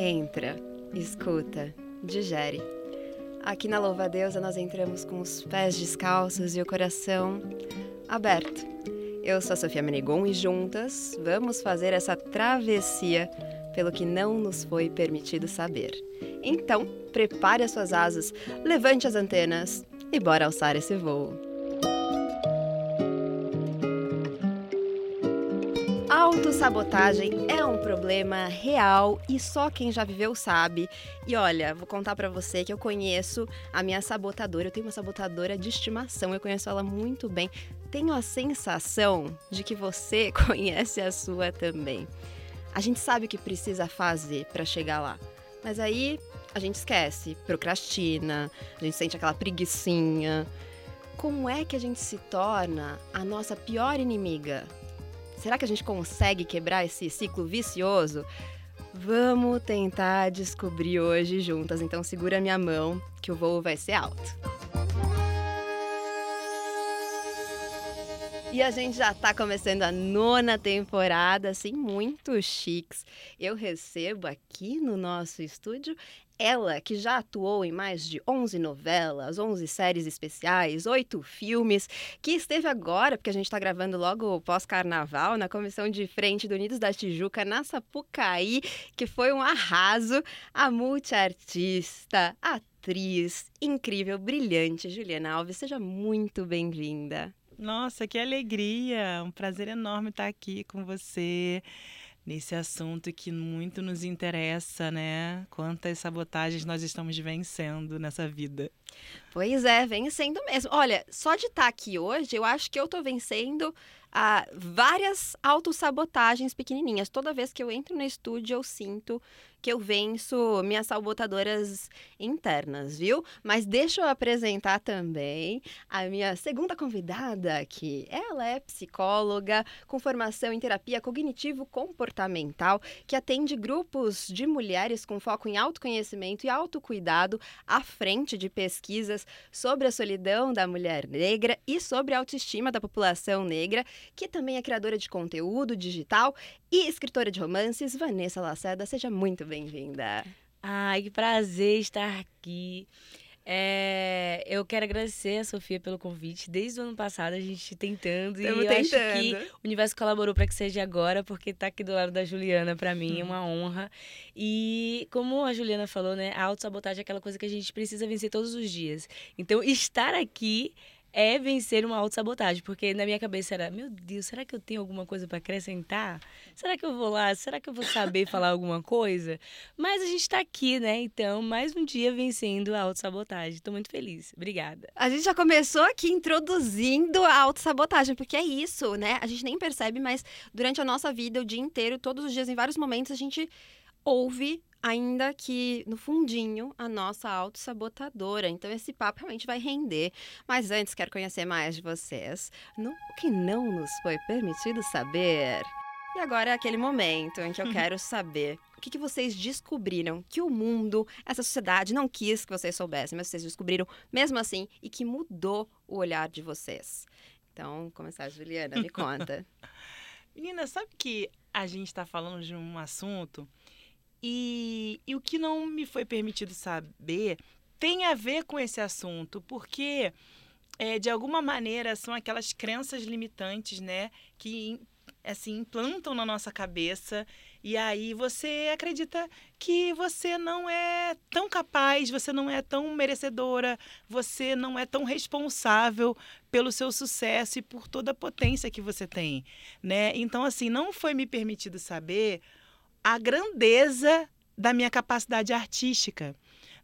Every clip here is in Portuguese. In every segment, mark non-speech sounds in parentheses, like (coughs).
Entra, escuta, digere. Aqui na Louva Deusa nós entramos com os pés descalços e o coração aberto. Eu sou a Sofia Menegon e juntas vamos fazer essa travessia pelo que não nos foi permitido saber. Então, prepare as suas asas, levante as antenas e bora alçar esse voo. Autossabotagem é um problema real e só quem já viveu sabe. E olha, vou contar para você que eu conheço a minha sabotadora. Eu tenho uma sabotadora de estimação, eu conheço ela muito bem. Tenho a sensação de que você (laughs) conhece a sua também. A gente sabe o que precisa fazer para chegar lá, mas aí a gente esquece, procrastina, a gente sente aquela preguiçinha. Como é que a gente se torna a nossa pior inimiga? Será que a gente consegue quebrar esse ciclo vicioso? Vamos tentar descobrir hoje juntas. Então segura minha mão que o voo vai ser alto. E a gente já está começando a nona temporada, assim, muito chiques. Eu recebo aqui no nosso estúdio ela, que já atuou em mais de 11 novelas, 11 séries especiais, 8 filmes, que esteve agora, porque a gente está gravando logo pós-carnaval, na comissão de frente do Unidos da Tijuca, na Sapucaí, que foi um arraso, a multiartista, atriz, incrível, brilhante, Juliana Alves. Seja muito bem-vinda. Nossa, que alegria! Um prazer enorme estar aqui com você nesse assunto que muito nos interessa, né? Quantas sabotagens nós estamos vencendo nessa vida. Pois é, vencendo mesmo. Olha, só de estar aqui hoje, eu acho que eu estou vencendo ah, várias autossabotagens pequenininhas. Toda vez que eu entro no estúdio, eu sinto que eu venço minhas sabotadoras internas, viu? Mas deixa eu apresentar também a minha segunda convidada aqui. Ela é psicóloga com formação em terapia cognitivo-comportamental, que atende grupos de mulheres com foco em autoconhecimento e autocuidado à frente de pesquisas sobre a solidão da mulher negra e sobre a autoestima da população negra que também é criadora de conteúdo digital e escritora de romances, Vanessa Lacerda. Seja muito bem-vinda. Ai, que prazer estar aqui. É, eu quero agradecer a Sofia pelo convite. Desde o ano passado a gente tentando Estamos e eu tentando. acho que o universo colaborou para que seja agora, porque tá aqui do lado da Juliana para mim é uma honra. E como a Juliana falou, né, a autossabotagem é aquela coisa que a gente precisa vencer todos os dias. Então, estar aqui é vencer uma autossabotagem, porque na minha cabeça era, meu Deus, será que eu tenho alguma coisa para acrescentar? Será que eu vou lá? Será que eu vou saber (laughs) falar alguma coisa? Mas a gente está aqui, né? Então, mais um dia vencendo a autossabotagem. Estou muito feliz. Obrigada. A gente já começou aqui introduzindo a autossabotagem, porque é isso, né? A gente nem percebe, mas durante a nossa vida, o dia inteiro, todos os dias, em vários momentos, a gente ouve ainda que no fundinho a nossa autossabotadora. Então esse papo realmente vai render. Mas antes quero conhecer mais de vocês no que não nos foi permitido saber. E agora é aquele momento em que eu (laughs) quero saber o que, que vocês descobriram que o mundo, essa sociedade não quis que vocês soubessem, mas vocês descobriram mesmo assim e que mudou o olhar de vocês. Então, começar, Juliana, me conta. (laughs) Menina, sabe que a gente está falando de um assunto e, e o que não me foi permitido saber tem a ver com esse assunto, porque é, de alguma maneira são aquelas crenças limitantes, né, que assim implantam na nossa cabeça e aí você acredita que você não é tão capaz, você não é tão merecedora, você não é tão responsável pelo seu sucesso e por toda a potência que você tem, né? Então assim, não foi me permitido saber a grandeza da minha capacidade artística.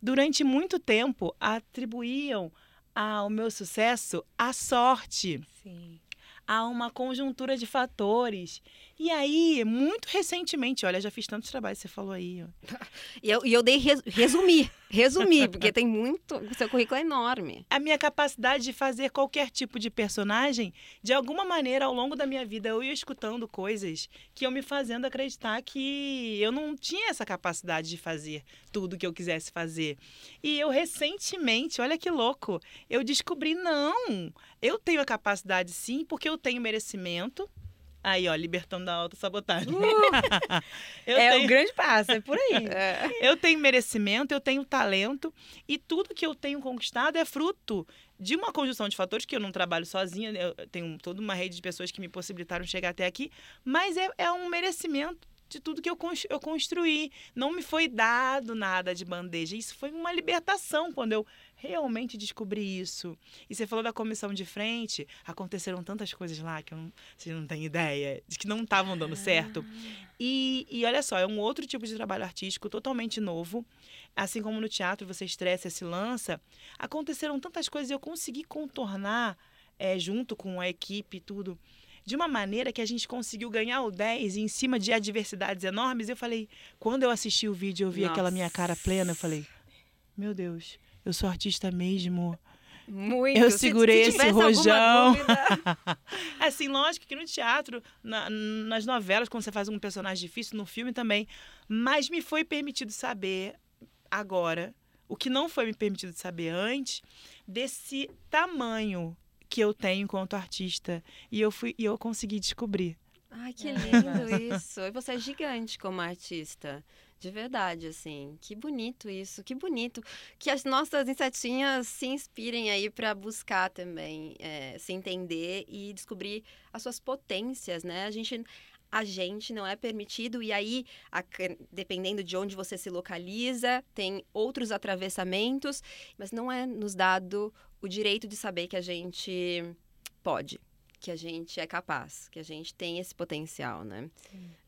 Durante muito tempo, atribuíam ao meu sucesso a sorte. Sim. A uma conjuntura de fatores. E aí, muito recentemente, olha, já fiz tantos trabalhos, você falou aí. Ó. (laughs) E eu, e eu dei res, resumir, resumir, (laughs) porque tem muito. O seu currículo é enorme. A minha capacidade de fazer qualquer tipo de personagem, de alguma maneira, ao longo da minha vida, eu ia escutando coisas que iam me fazendo acreditar que eu não tinha essa capacidade de fazer tudo que eu quisesse fazer. E eu recentemente, olha que louco, eu descobri, não, eu tenho a capacidade sim, porque eu tenho merecimento Aí, ó, libertando da autossabotagem. Uh! (laughs) eu, é tenho, o grande passo, é por aí. (laughs) É. eu tenho merecimento, eu tenho talento e tudo que eu tenho conquistado é fruto de uma conjunção de fatores que eu não trabalho sozinha, eu tenho toda uma rede de pessoas que me possibilitaram chegar até aqui, mas é, é um merecimento de tudo que eu, eu construí. Não me foi dado nada de bandeja. Isso foi uma libertação quando eu realmente descobri isso. E você falou da comissão de frente, aconteceram tantas coisas lá que não, vocês não têm ideia, de que não estavam dando certo. E, e olha só, é um outro tipo de trabalho artístico totalmente novo. Assim como no teatro você estressa se lança, aconteceram tantas coisas e eu consegui contornar é, junto com a equipe e tudo. De uma maneira que a gente conseguiu ganhar o 10 em cima de adversidades enormes. Eu falei, quando eu assisti o vídeo, eu vi aquela minha cara plena, eu falei, meu Deus, eu sou artista mesmo. Muito. Eu Se- segurei se esse tivesse alguma rojão. dúvida- (laughs) assim, lógico que no teatro, na- nas novelas, quando você faz um personagem difícil, no filme também. Mas me foi permitido saber agora, o que não foi me permitido saber antes, desse tamanho que eu tenho enquanto artista. E eu, fui, e eu consegui descobrir. Ai, que Ah, lindo (laughs) isso. E você é gigante como artista. De verdade, assim. Que bonito isso, que bonito. Que as nossas insetinhas se inspirem aí para buscar também é, se entender e descobrir as suas potências, né? A gente. A gente não é permitido, e aí, a- dependendo de onde você se localiza, tem outros atravessamentos, mas não é nos dado o direito de saber que a gente pode, que a gente é capaz, que a gente tem esse potencial, né?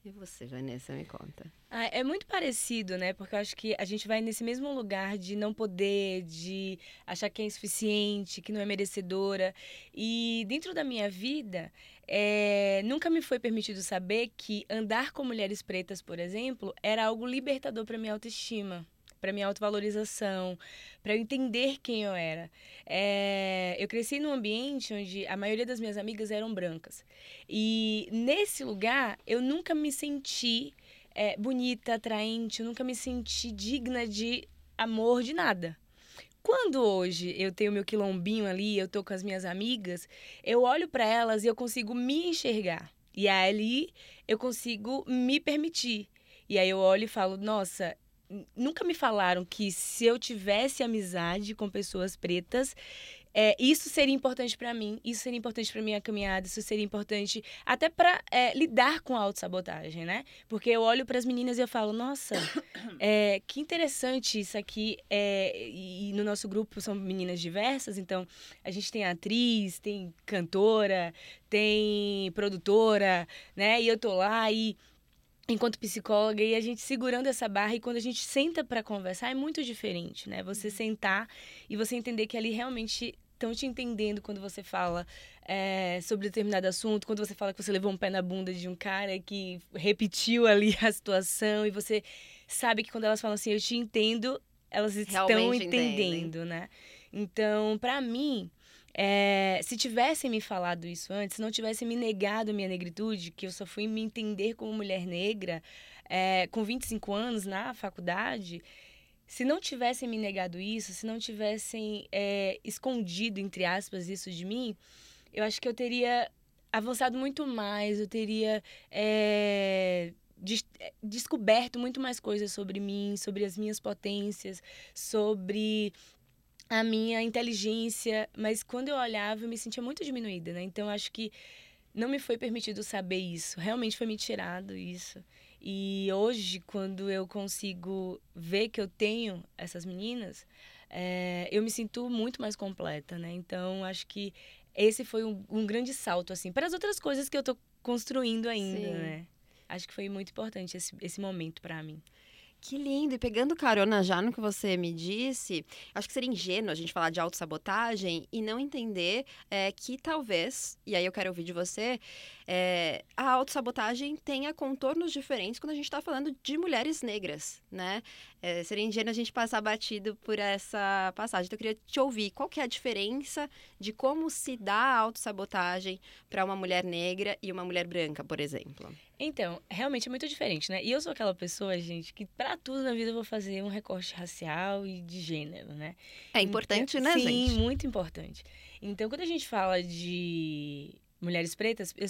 E você, Vanessa, me conta. Ah, é muito parecido, né? Porque eu acho que a gente vai nesse mesmo lugar de não poder, de achar que é insuficiente, que não é merecedora. E dentro da minha vida, é, nunca me foi permitido saber que andar com mulheres pretas, por exemplo, era algo libertador para minha autoestima. Para minha autovalorização, para eu entender quem eu era. É, eu cresci num ambiente onde a maioria das minhas amigas eram brancas. E nesse lugar, eu nunca me senti é, bonita, atraente, eu nunca me senti digna de amor de nada. Quando hoje eu tenho meu quilombinho ali, eu tô com as minhas amigas, eu olho para elas e eu consigo me enxergar. E ali eu consigo me permitir. E aí eu olho e falo, nossa, nunca me falaram que se eu tivesse amizade com pessoas pretas, é, isso seria importante para mim, isso seria importante para minha caminhada, isso seria importante até para lidar com a autossabotagem, né? Porque eu olho para as meninas e eu falo, nossa, (coughs) é, que interessante isso aqui. É, e no nosso grupo são meninas diversas, então a gente tem atriz, tem cantora, tem produtora, né? E eu tô lá e enquanto psicóloga e a gente segurando essa barra e quando a gente senta para conversar é muito diferente, né? Você sentar e você entender que ali realmente estão te entendendo quando você fala é, sobre determinado assunto, quando você fala que você levou um pé na bunda de um cara que repetiu ali a situação e você sabe que quando elas falam assim, eu te entendo, elas estão Realmente entendendo, entendem. né? Então, para mim, é, se tivessem me falado isso antes, se não tivessem me negado minha negritude, que eu só fui me entender como mulher negra é, com 25 anos na faculdade, se não tivessem me negado isso, se não tivessem é, escondido, entre aspas, isso de mim, eu acho que eu teria avançado muito mais, eu teria é, des- descoberto muito mais coisas sobre mim, sobre as minhas potências, sobre a minha inteligência, mas quando eu olhava eu me sentia muito diminuída, né? Então acho que não me foi permitido saber isso, realmente foi me tirado isso. E hoje, quando eu consigo ver que eu tenho essas meninas, é, eu me sinto muito mais completa, né? Então acho que esse foi um, um grande salto, assim, para as outras coisas que eu tô construindo ainda, Sim. né? Acho que foi muito importante esse, esse momento para mim. Que lindo! E pegando carona já no que você me disse, acho que seria ingênuo a gente falar de autossabotagem e não entender é, que talvez, e aí eu quero ouvir de você, é, a autossabotagem tenha contornos diferentes quando a gente está falando de mulheres negras, né? É, seria ingênuo a gente passar batido por essa passagem. Então eu queria te ouvir, qual que é a diferença de como se dá a autossabotagem para uma mulher negra e uma mulher branca, por exemplo? Então, realmente é muito diferente, né? E eu sou aquela pessoa, gente, que pra tudo na vida eu vou fazer um recorte racial e de gênero, né? É importante, né, Sim, gente? muito importante. Então, quando a gente fala de mulheres pretas, eu,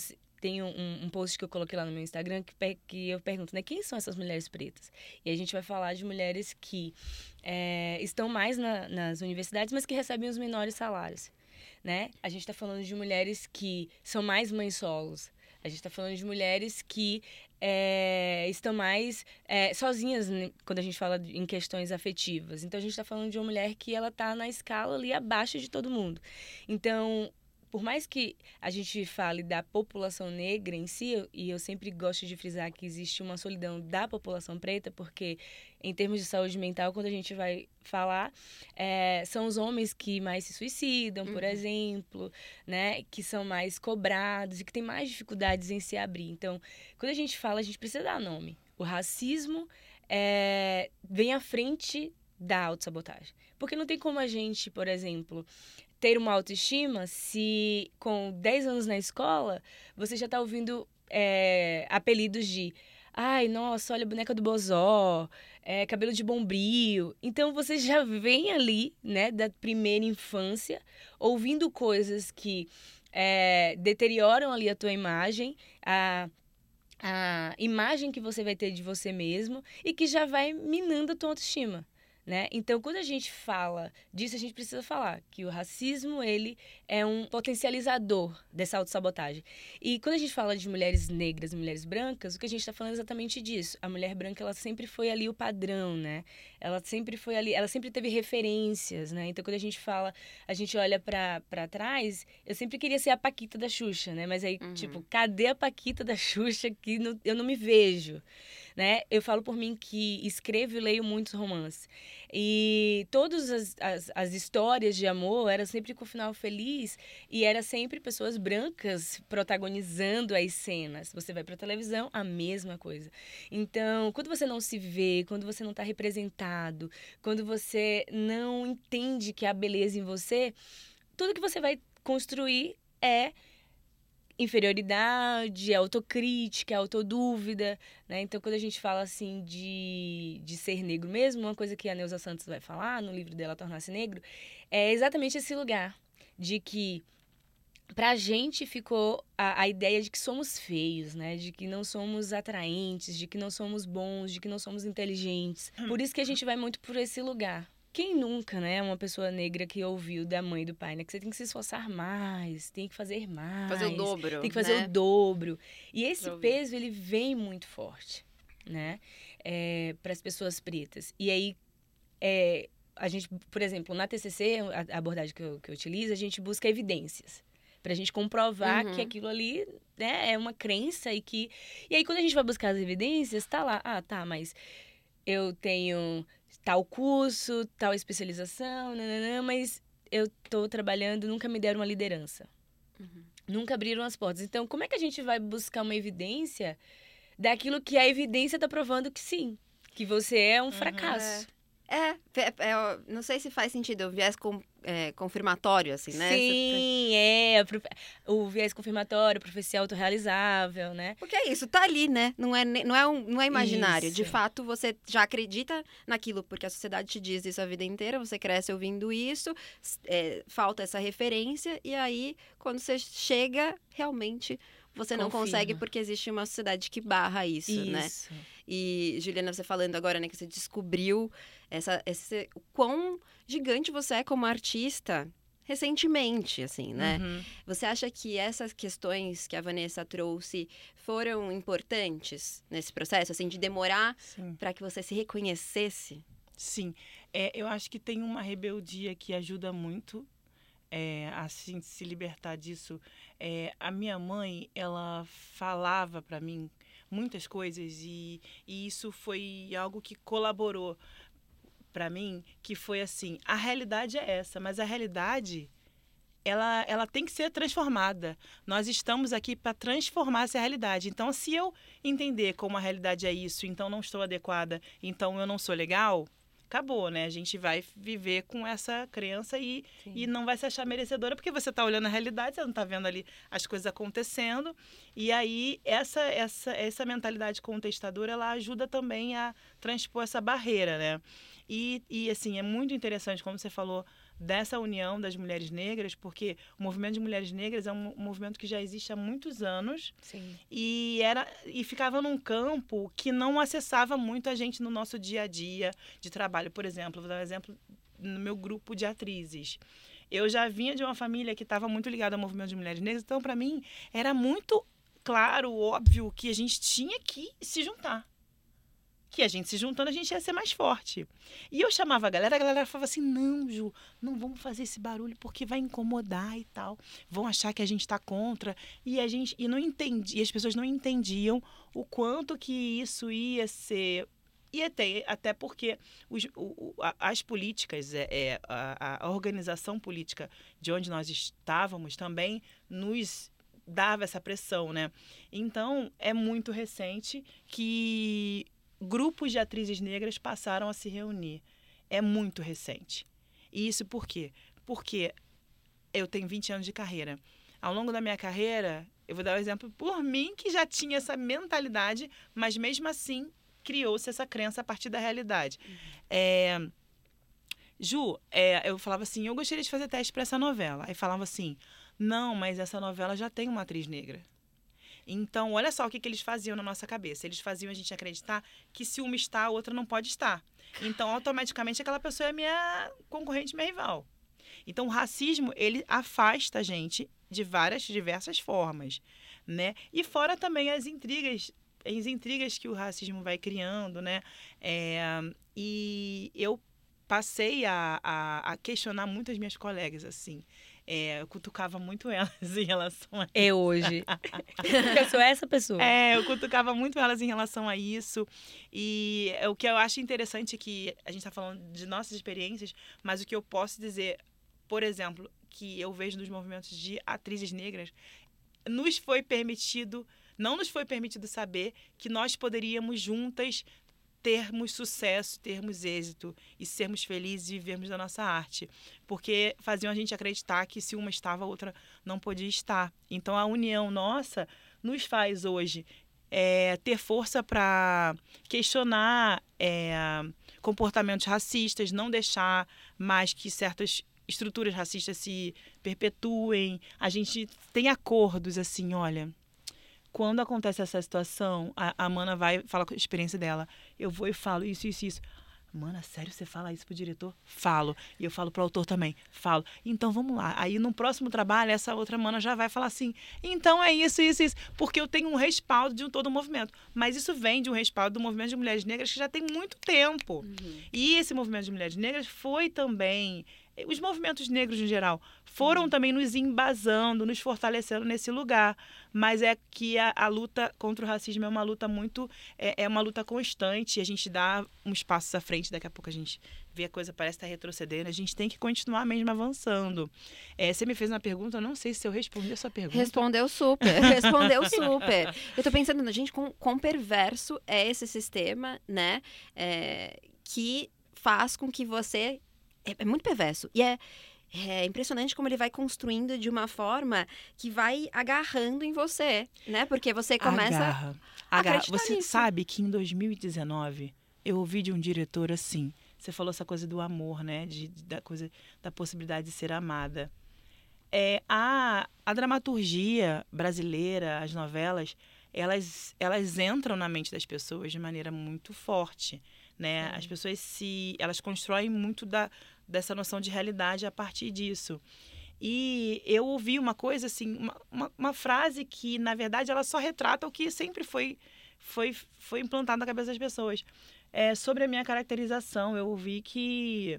tem um, um, post que eu coloquei lá no meu Instagram que, que eu pergunto, né? Quem são essas mulheres pretas? E a gente vai falar de mulheres que é, estão mais na, nas universidades, mas que recebem os menores salários, né? A gente está falando de mulheres que são mais mães solos. A gente está falando de mulheres que é, estão mais é, sozinhas né, quando a gente fala em questões afetivas. Então a gente está falando de uma mulher que ela está na escala ali abaixo de todo mundo. Então por mais que a gente fale da população negra em si, e eu sempre gosto de frisar que existe uma solidão da população preta, porque em termos de saúde mental, quando a gente vai falar, é, são os homens que mais se suicidam, por uhum. exemplo, né? Que são mais cobrados e que têm mais dificuldades em se abrir. Então, quando a gente fala, a gente precisa dar nome. O racismo é, vem à frente da autossabotagem. Porque não tem como a gente, por exemplo, ter uma autoestima se com 10 anos na escola você já está ouvindo é, apelidos de ai, nossa, olha a boneca do Bozó, é, cabelo de bombril. Então você já vem ali, né, da primeira infância, ouvindo coisas que é, deterioram ali a tua imagem, a, a imagem que você vai ter de você mesmo e que já vai minando a tua autoestima. Né? Então, quando a gente fala disso, a gente precisa falar que o racismo ele é um potencializador dessa autossabotagem. E quando a gente fala de mulheres negras e mulheres brancas, o que a gente está falando é exatamente disso. A mulher branca ela sempre foi ali o padrão, né? Ela sempre foi ali, ela sempre teve referências, né? Então, quando a gente fala, a gente olha para trás, eu sempre queria ser a Paquita da Xuxa, né? Mas aí, uhum. tipo, cadê a Paquita da Xuxa que não, eu não me vejo? né? Eu falo por mim que escrevo e leio muitos romances. E todas as, as, as histórias de amor eram sempre com o final feliz e era sempre pessoas brancas protagonizando as cenas. Você vai para televisão, a mesma coisa. Então, quando você não se vê, quando você não está representado, quando você não entende que há beleza em você, tudo que você vai construir é inferioridade, autocrítica, autodúvida, né? Então, quando a gente fala, assim, de, de ser negro mesmo, uma coisa que a Neuza Santos vai falar no livro dela, Tornar-se Negro, é exatamente esse lugar de que pra gente ficou a, a ideia de que somos feios, né? De que não somos atraentes, de que não somos bons, de que não somos inteligentes. Por isso que a gente vai muito por esse lugar. Quem nunca, né, uma pessoa negra que ouviu da mãe e do pai, né, que você tem que se esforçar mais, tem que fazer mais. Fazer o dobro. Tem que fazer né? o dobro. E esse peso, ele vem muito forte, né, é, para as pessoas pretas. E aí, é, a gente, por exemplo, na TCC, a abordagem que eu, que eu utilizo, a gente busca evidências para a gente comprovar uhum. que aquilo ali né, é uma crença e que e aí quando a gente vai buscar as evidências tá lá ah tá mas eu tenho tal curso, tal especialização, nananã, mas eu estou trabalhando, nunca me deram uma liderança. Uhum. Nunca abriram as portas. Então, como é que a gente vai buscar uma evidência daquilo que a evidência está provando que sim, que você é um uhum. fracasso? É. É, é, é, não sei se faz sentido o viés com, é, confirmatório, assim, né? Sim, é. O viés confirmatório, profecia autorrealizável, né? Porque é isso, tá ali, né? Não é, não é, um, não é imaginário. Isso. De fato, você já acredita naquilo, porque a sociedade te diz isso a vida inteira, você cresce ouvindo isso, é, falta essa referência, e aí, quando você chega, realmente você não Confirma. consegue porque existe uma sociedade que barra isso, né? isso. né? E, Juliana, você falando agora, né, que você descobriu essa, esse, o quão gigante você é como artista recentemente, assim, né? Uhum. Você acha que essas questões que a Vanessa trouxe foram importantes nesse processo, assim, de demorar para que você se reconhecesse? Sim, é, eu acho que tem uma rebeldia que ajuda muito é, a assim, se libertar disso. É, a minha mãe, ela falava para mim muitas coisas e, e isso foi algo que colaborou para mim, que foi assim, a realidade é essa, mas a realidade ela, ela tem que ser transformada. Nós estamos aqui para transformar essa realidade. Então, se eu entender como a realidade é isso, então não estou adequada, então eu não sou legal, acabou, né? A gente vai viver com essa crença e, e não vai se achar merecedora, porque você está olhando a realidade, você não está vendo ali as coisas acontecendo. E aí, essa, essa, essa mentalidade contestadora, ela ajuda também a transpor essa barreira, né? E, e assim, é muito interessante, como você falou dessa união das mulheres negras, porque o movimento de mulheres negras é um movimento que já existe há muitos anos Sim. e era e ficava num campo que não acessava muito a gente no nosso dia a dia de trabalho. Por exemplo, vou dar um exemplo no meu grupo de atrizes. Eu já vinha de uma família que estava muito ligada ao movimento de mulheres negras, então para mim era muito claro, óbvio que a gente tinha que se juntar que a gente se juntando, a gente ia ser mais forte. E eu chamava a galera, a galera falava assim: não, Ju, não vamos fazer esse barulho porque vai incomodar e tal. Vão achar que a gente está contra. E a gente e não entendia, e as pessoas não entendiam o quanto que isso ia ser. Ia ter, até porque os, o, as políticas, é, é a, a organização política de onde nós estávamos também nos dava essa pressão, né? Então, é muito recente que grupos de atrizes negras passaram a se reunir. É muito recente. E isso por quê? Porque eu tenho 20 anos de carreira. Ao longo da minha carreira, eu vou dar o um exemplo por mim, que já tinha essa mentalidade, mas mesmo assim criou-se essa crença a partir da realidade. Uhum. É, Ju, é, eu falava assim, eu gostaria de fazer teste para essa novela. Aí falava assim, não, mas essa novela já tem uma atriz negra. Então, olha só o que, que eles faziam na nossa cabeça. Eles faziam a gente acreditar que se uma está, a outra não pode estar. Então, automaticamente, aquela pessoa é minha concorrente, minha rival. Então, o racismo, ele afasta a gente de várias, diversas formas, né? E fora também as intrigas, as intrigas que o racismo vai criando, né? É, e eu passei a, a, a questionar muitas minhas colegas, assim. É, eu cutucava muito elas (laughs) em relação a Eu hoje. (laughs) eu sou essa pessoa. É, eu cutucava muito elas em relação a isso. E é, o que eu acho interessante é que a gente está falando de nossas experiências, mas o que eu posso dizer, por exemplo, que eu vejo nos movimentos de atrizes negras, nos foi permitido, não nos foi permitido saber que nós poderíamos juntas termos sucesso, termos êxito e sermos felizes e vivermos da nossa arte. Porque faziam a gente acreditar que se uma estava, a outra não podia estar. Então a união nossa nos faz hoje é, ter força para questionar é, comportamentos racistas, não deixar mais que certas estruturas racistas se perpetuem. A gente tem acordos assim, olha quando acontece essa situação, a, Mana vai falar com a experiência dela. Eu vou e falo isso, isso, isso. Mana, sério, você fala isso pro diretor? Falo. E eu falo pro autor também. Falo. Então vamos lá. Aí no próximo trabalho, essa outra mana já vai falar assim: então é isso, isso, isso. Porque eu tenho um respaldo de um todo o movimento. Mas isso vem de um respaldo do movimento de mulheres negras que já tem muito tempo. Uhum. E esse movimento de mulheres negras foi também os movimentos negros em geral foram uhum. também nos embasando, nos fortalecendo nesse lugar. Mas é que a, a luta contra o racismo é uma luta muito. É, é, uma luta constante. A gente dá uns passos à frente, daqui a pouco a gente vê a coisa parece estar retrocedendo. A gente tem que continuar mesmo avançando. É, você me fez uma pergunta, eu não sei se eu respondi a sua pergunta. Respondeu super, (laughs) respondeu super. Eu tô pensando, gente, com quão perverso é esse sistema, né? É, que faz com que você é, é muito perverso. E é, é impressionante como ele vai construindo de uma forma que vai agarrando em você, né? Porque você começa Agarra. Agarra. Você nisso. sabe que em 2019 eu ouvi de um diretor assim. Você falou essa coisa do amor, né? De, da coisa da possibilidade de ser amada. É, a, a dramaturgia brasileira, as novelas, elas, elas entram na mente das pessoas de maneira muito forte, né? As pessoas se, elas constroem muito da, dessa noção de realidade a partir disso. E eu ouvi uma coisa assim, uma, uma, uma, frase que, na verdade, ela só retrata o que sempre foi, foi, foi implantado na cabeça das pessoas. É, sobre a minha caracterização, eu ouvi que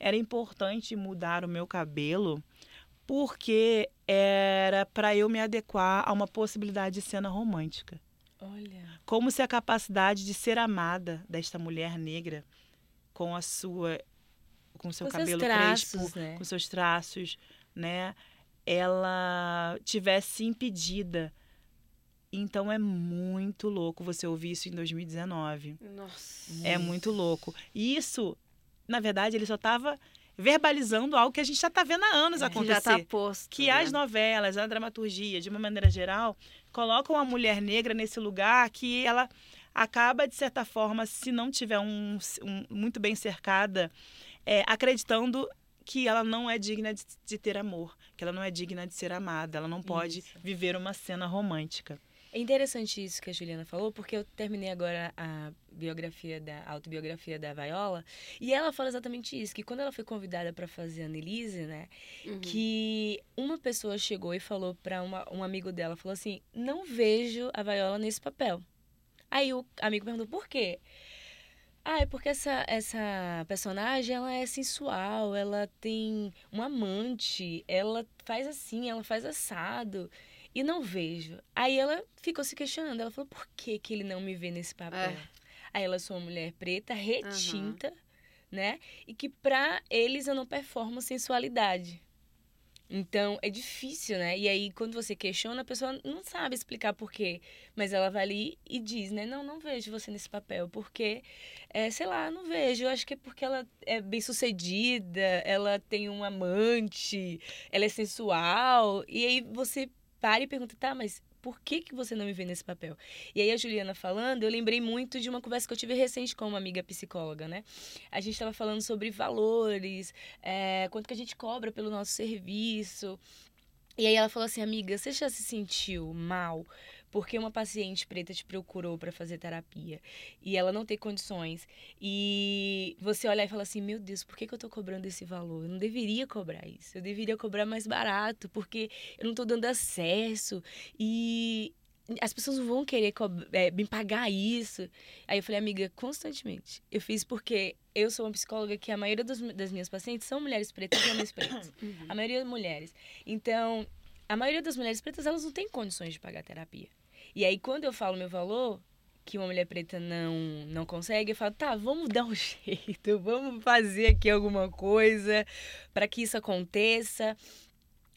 era importante mudar o meu cabelo porque era para eu me adequar a uma possibilidade de cena romântica. Olha. Como se a capacidade de ser amada desta mulher negra com a sua com seu com cabelo traços, crespo, né? com seus traços, né? Ela tivesse impedida. Então é muito louco você ouvir isso em 2019. Nossa. É muito louco. E isso, na verdade, ele só estava verbalizando algo que a gente já está vendo há anos é, acontecer. Já tá posto. Que né? as novelas, a dramaturgia, de uma maneira geral, colocam a mulher negra nesse lugar que ela acaba, de certa forma, se não tiver um, um muito bem cercada, é, acreditando que ela não é digna de, de ter amor, que ela não é digna de ser amada, ela não pode Isso. viver uma cena romântica. É interessante isso que a Juliana falou, porque eu terminei agora a biografia da a autobiografia da Viola, e ela fala exatamente isso, que quando ela foi convidada para fazer a Annelise, né, Uhum. que uma pessoa chegou e falou para um amigo dela, falou assim: "Não vejo a Viola nesse papel". Aí o amigo perguntou: "Por quê?" Ah, é porque essa, essa personagem, ela é sensual, ela tem um amante, ela faz assim, ela faz assado. E não vejo. Aí ela ficou se questionando. Ela falou, por que, que ele não me vê nesse papel? É. Aí ela sou uma mulher preta, retinta, né? E que pra eles eu não performo sensualidade. Então, é difícil, né? E aí, quando você questiona, a pessoa não sabe explicar por quê. Mas ela vai ali e diz, né? Não, não vejo você nesse papel. Porque, é, sei lá, não vejo. Eu acho que é porque ela é bem sucedida, ela tem um amante, ela é sensual. E aí você para e pergunta, tá, mas por que, que você não me vê nesse papel? E aí a Juliana falando, eu lembrei muito de uma conversa que eu tive recente com uma amiga psicóloga, né? A gente estava falando sobre valores, é, quanto que a gente cobra pelo nosso serviço. E aí ela falou assim, amiga, você já se sentiu mal porque uma paciente preta te procurou para fazer terapia e ela não tem condições e você olhar e falar assim, meu Deus, por que, que eu tô cobrando esse valor? Eu não deveria cobrar isso, eu deveria cobrar mais barato porque eu não tô dando acesso e as pessoas não vão querer é, me pagar isso. Aí eu falei, amiga, constantemente. Eu fiz porque eu sou uma psicóloga que a maioria dos- das minhas pacientes são mulheres pretas e homens pretos. (coughs) Uhum. A maioria mulheres. Então, a maioria das mulheres pretas, elas não têm condições de pagar terapia. E aí, quando eu falo meu valor, que uma mulher preta não, não consegue, eu falo, tá, vamos dar um (laughs) jeito, vamos fazer aqui alguma coisa para que isso aconteça.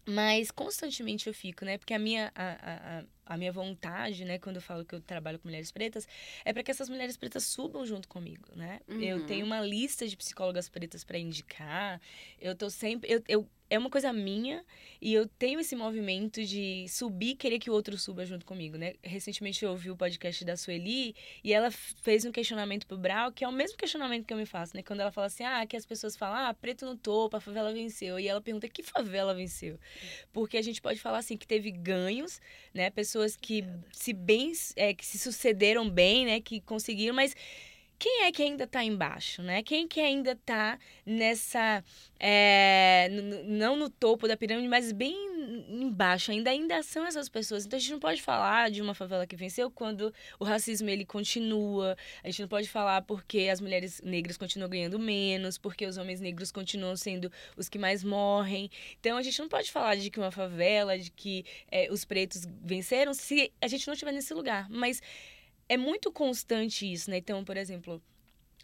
Mas constantemente eu fico, né? Porque a minha, a, a, a- minha vontade, né, quando eu falo que eu trabalho com mulheres pretas, é para que essas mulheres pretas subam junto comigo, né? Eu Uhum. tenho uma lista de psicólogas pretas para indicar. Eu tô sempre. Eu, eu, é uma coisa minha e eu tenho esse movimento de subir querer que o outro suba junto comigo, né? Recentemente eu ouvi o podcast da Sueli e ela fez um questionamento pro Brau, que é o mesmo questionamento que eu me faço, né? Quando ela fala assim, ah, que as pessoas falam, ah, preto no topo, a favela venceu. E ela pergunta, que favela venceu? Porque a gente pode falar assim, que teve ganhos, né? Pessoas que se bem, é, que se sucederam bem, né? Que conseguiram, mas quem é que ainda tá embaixo, né? Quem que ainda tá nessa é, não no topo da pirâmide, mas bem embaixo, ainda ainda são essas pessoas. Então a gente não pode falar de uma favela que venceu quando o racismo ele continua. A gente não pode falar porque as mulheres negras continuam ganhando menos, porque os homens negros continuam sendo os que mais morrem. Então a gente não pode falar de que uma favela, de que é, os pretos venceram, se a gente não estiver nesse lugar. Mas é muito constante isso, né? Então, por exemplo,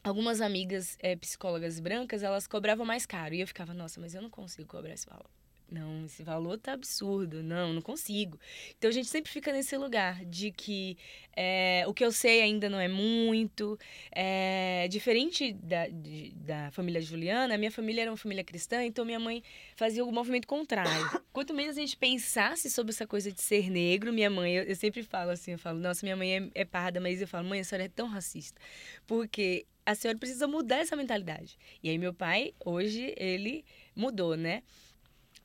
algumas amigas é, psicólogas brancas, elas cobravam mais caro. E eu ficava, nossa, mas eu não consigo cobrar esse valor. Não, esse valor tá absurdo. Não, não consigo. Então a gente sempre fica nesse lugar de que é, o que eu sei ainda não é muito. É, diferente da, de- da família Juliana, a minha família era uma família cristã, então minha mãe fazia o movimento contrário. (coughs) Quanto menos a gente pensasse sobre essa coisa de ser negro, minha mãe, eu, eu sempre falo assim, eu falo, nossa, minha mãe é, é parda, mas eu falo, mãe, a senhora é tão racista. Porque a senhora precisa mudar essa mentalidade. E aí meu pai, hoje, ele mudou, né?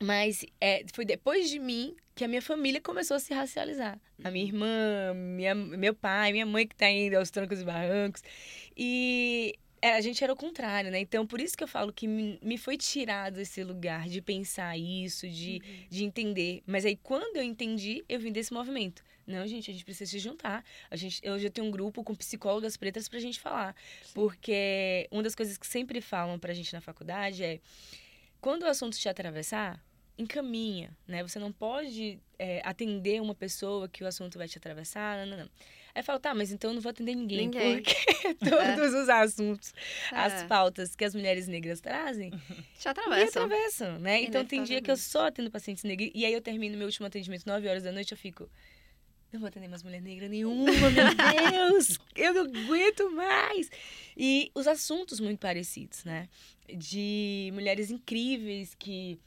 Mas é, foi depois de mim que a minha família começou a se racializar. A minha irmã, minha, meu pai, minha mãe que tá indo aos trancos e barrancos. E é, a gente era o contrário, né? Então, por isso que eu falo que me, foi tirado esse lugar de pensar isso, de, de entender. Mas aí, quando eu entendi, eu vim desse movimento. Não, gente, a gente precisa se juntar. A gente, eu já tenho um grupo com psicólogas pretas pra gente falar. Porque uma das coisas que sempre falam pra gente na faculdade é quando o assunto te atravessar, encaminha, né? Você não pode é, atender uma pessoa que o assunto vai te atravessar, não, não, não. Aí fala, tá, mas então eu não vou atender ninguém, Ninguém. porque (laughs) todos os assuntos, as É, pautas que as mulheres negras trazem, (laughs) te me atravessam. atravessam, né? Então tem dia que eu só atendo pacientes negros, e aí eu termino meu último atendimento 9 horas da noite, eu fico... Não vou atender mais mulher negra nenhuma, meu (laughs) Deus! Eu não aguento mais! E os assuntos muito parecidos, né? De mulheres incríveis que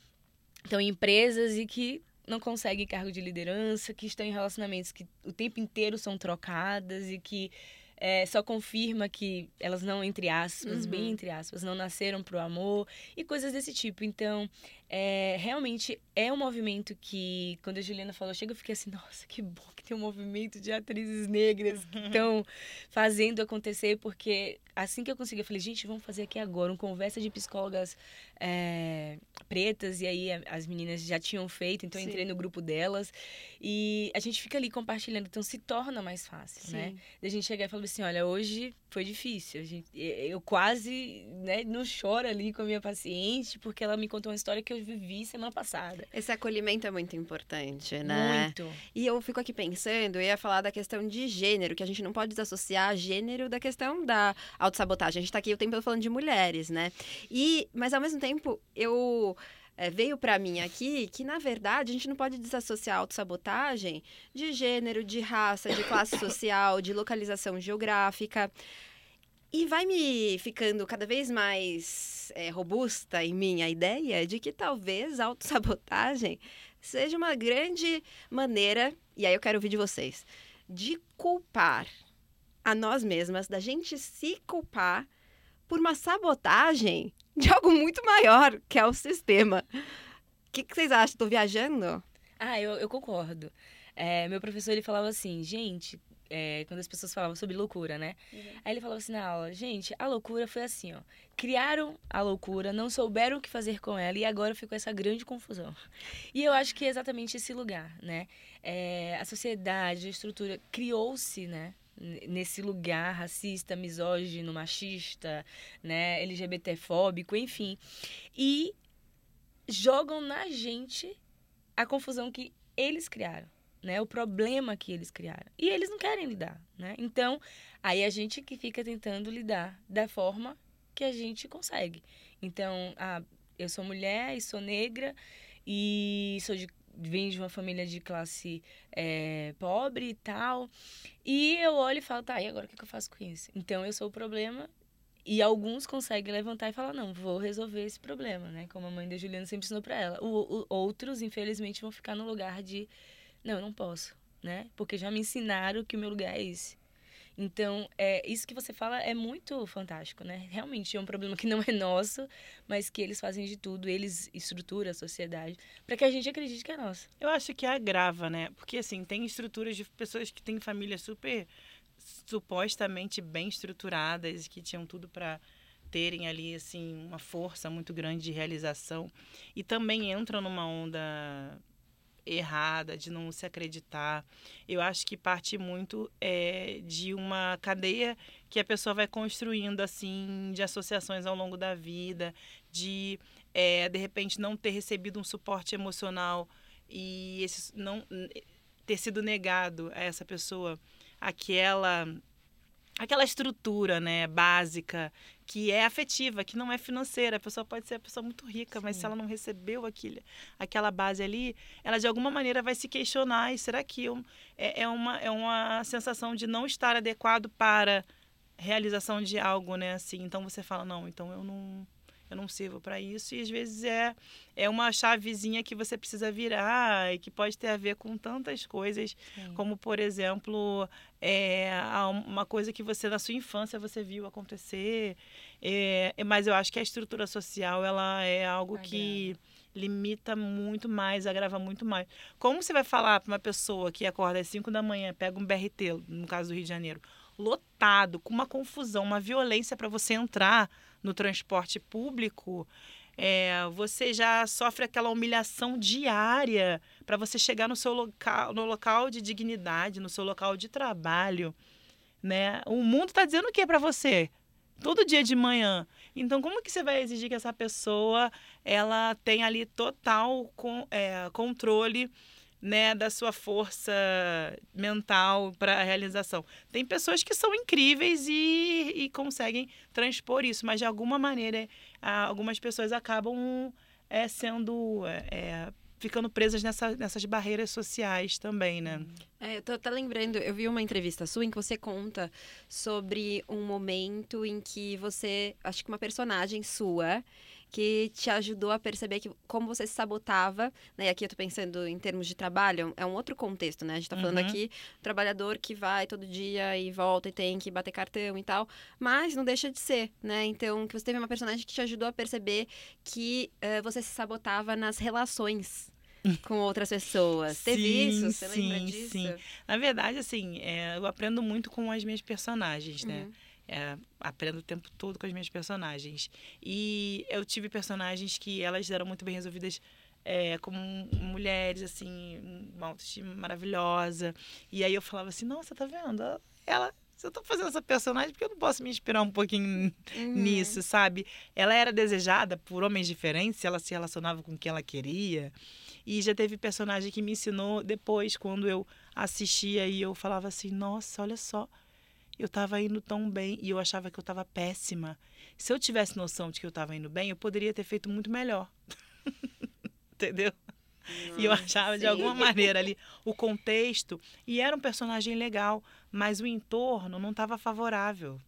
estão em empresas e que não conseguem cargo de liderança, que estão em relacionamentos que o tempo inteiro são trocadas e que é, só confirma que elas não, entre aspas, bem Uhum. entre aspas, não nasceram pro amor e coisas desse tipo. Então, é, realmente é um movimento que, quando a Juliana falou, chega, eu fiquei assim, nossa, que bom que tem um movimento de atrizes negras que (laughs) estão fazendo acontecer, porque assim que eu consegui, eu falei, gente, vamos fazer aqui agora uma conversa de psicólogas é, pretas, e aí as meninas já tinham feito, então eu Sim. entrei no grupo delas, e a gente fica ali compartilhando, então se torna mais fácil, né? Sim. Da gente chegar e falar assim, olha, hoje foi difícil. A gente, eu quase né, não choro ali com a minha paciente, porque ela me contou uma história que eu vivi semana passada. Esse acolhimento é muito importante, né? Muito. E eu fico aqui pensando, eu ia falar da questão de gênero, que a gente não pode desassociar gênero da questão da autossabotagem. A gente tá aqui o tempo todo falando de mulheres, né? E, mas ao mesmo tempo, eu é, veio para mim aqui que, na verdade, a gente não pode desassociar a autossabotagem de gênero, de raça, de classe (coughs) social, de localização geográfica. E vai me ficando cada vez mais é, robusta em mim a ideia de que talvez autossabotagem (laughs) seja uma grande maneira, e aí eu quero ouvir de vocês, de culpar a nós mesmas, da gente se culpar por uma sabotagem de algo muito maior, que é o sistema. O que, que vocês acham? Tô viajando? Ah, eu, eu concordo. É, meu professor, ele falava assim, gente... é, quando as pessoas falavam sobre loucura, né? Aí ele falava assim na aula, gente, a loucura foi assim, ó. Criaram a loucura, não souberam o que fazer com ela e agora ficou essa grande confusão. E eu acho que é exatamente esse lugar, né? É, a sociedade, a estrutura criou-se, né? Nesse lugar racista, misógino, machista, né? LGBTfóbico, enfim. E jogam na gente a confusão que eles criaram, né? O problema que eles criaram. E eles não querem lidar, né? Então, aí a gente que fica tentando lidar da forma que a gente consegue. Então, ah, eu sou mulher e sou negra e sou de venho de uma família de classe é, pobre e tal. E eu olho e falo, tá, e agora o que eu faço com isso? Então eu sou o problema e alguns conseguem levantar e falar, não, vou resolver esse problema, né? Como a mãe da Juliana sempre ensinou pra ela. O, o- outros, infelizmente, vão ficar no lugar de, não, eu não posso, né? Porque já me ensinaram que o meu lugar é esse. Então, é, isso que você fala é muito fantástico, né? Realmente é um problema que não é nosso, mas que eles fazem de tudo, eles estruturam a sociedade, para que a gente acredite que é nosso. Eu acho que agrava, né? Porque, assim, tem estruturas de pessoas que têm famílias super supostamente bem estruturadas, que tinham tudo para terem ali, assim, uma força muito grande de realização. E também entram numa onda errada, de não se acreditar. Eu acho que parte muito é, de uma cadeia que a pessoa vai construindo, assim, de associações ao longo da vida, de, é, de repente, não ter recebido um suporte emocional e esse não ter sido negado a essa pessoa aquela aquela estrutura né básica que é afetiva que não é financeira a pessoa pode ser a pessoa muito rica mas se Sim. ela não recebeu aquilo aquela base ali ela de alguma maneira vai se questionar e será que eu, é, é uma é uma sensação de não estar adequado para realização de algo né assim então você fala não então eu não eu não sirvo para isso e às vezes é é uma chavezinha que você precisa virar e que pode ter a ver com tantas coisas Sim. como por exemplo é, uma coisa que você na sua infância você viu acontecer é, é, mas eu acho que a estrutura social ela é algo que limita muito mais agrava muito mais como você vai falar para uma pessoa que acorda às 5 da manhã pega um BRT no caso do Rio de Janeiro lotado com uma confusão uma violência para você entrar no transporte público é, você já sofre aquela humilhação diária para você chegar no seu local, no local de dignidade, no seu local de trabalho, né? O mundo está dizendo o que para você? Todo dia de manhã. Então, como que você vai exigir que essa pessoa ela tenha ali total com, é, controle né, da sua força mental para a realização? Tem pessoas que são incríveis e, e conseguem transpor isso, mas de alguma maneira algumas pessoas acabam é, sendo é, é, ficando presas nessa, nessas barreiras sociais também, né? É, eu tô até lembrando, eu vi uma entrevista sua em que você conta sobre um momento em que você, acho que uma personagem sua, que te ajudou a perceber que como você se sabotava, né? E aqui eu tô pensando em termos de trabalho, é um outro contexto, né? A gente tá falando Uhum. aqui trabalhador que vai todo dia e volta e tem que bater cartão e tal, mas não deixa de ser, né? Então, que você teve uma personagem que te ajudou a perceber que eh, você se sabotava nas relações (laughs) com outras pessoas. Teve Sim, isso? Você lembra sim, disso? sim. Na verdade, assim, é, eu aprendo muito com as minhas personagens, né? Uhum. É, aprendo o tempo todo com as minhas personagens. E eu tive personagens que elas eram muito bem resolvidas é, como mulheres, assim, uma autoestima maravilhosa. E aí eu falava assim, nossa, tá vendo? Ela. Eu tô fazendo essa personagem porque eu não posso me inspirar um pouquinho Uhum. nisso, sabe? Ela era desejada por homens diferentes, ela se relacionava com quem ela queria. E já teve personagem que me ensinou depois, quando eu assistia e eu falava assim: nossa, olha só, eu tava indo tão bem e eu achava que eu tava péssima. Se eu tivesse noção de que eu tava indo bem, eu poderia ter feito muito melhor. (laughs) Entendeu? E eu achava de Sim. alguma maneira ali o contexto. E era um personagem legal, mas o entorno não estava favorável.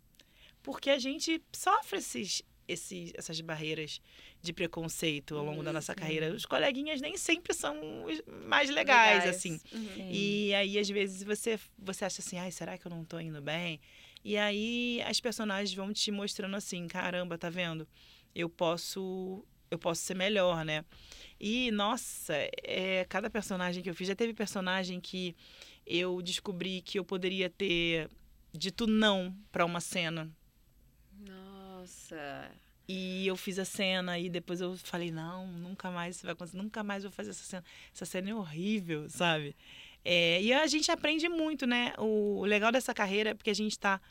Porque a gente sofre esses, esses, essas barreiras de preconceito ao longo da nossa Uhum. carreira. Os coleguinhas nem sempre são os mais legais, assim. Uhum. E aí, às vezes, você, você acha assim, ai, será que eu não tô indo bem? E aí as personagens vão te mostrando assim, caramba, tá vendo? Eu posso. Eu posso ser melhor, né? E, nossa, é, cada personagem que eu fiz, já teve personagem que eu descobri que eu poderia ter dito não pra uma cena. E eu fiz a cena e depois eu falei, não, nunca mais isso vai acontecer, nunca mais vou fazer essa cena. Essa cena é horrível, sabe? É, e a gente aprende muito, né? O, o legal dessa carreira é porque a gente está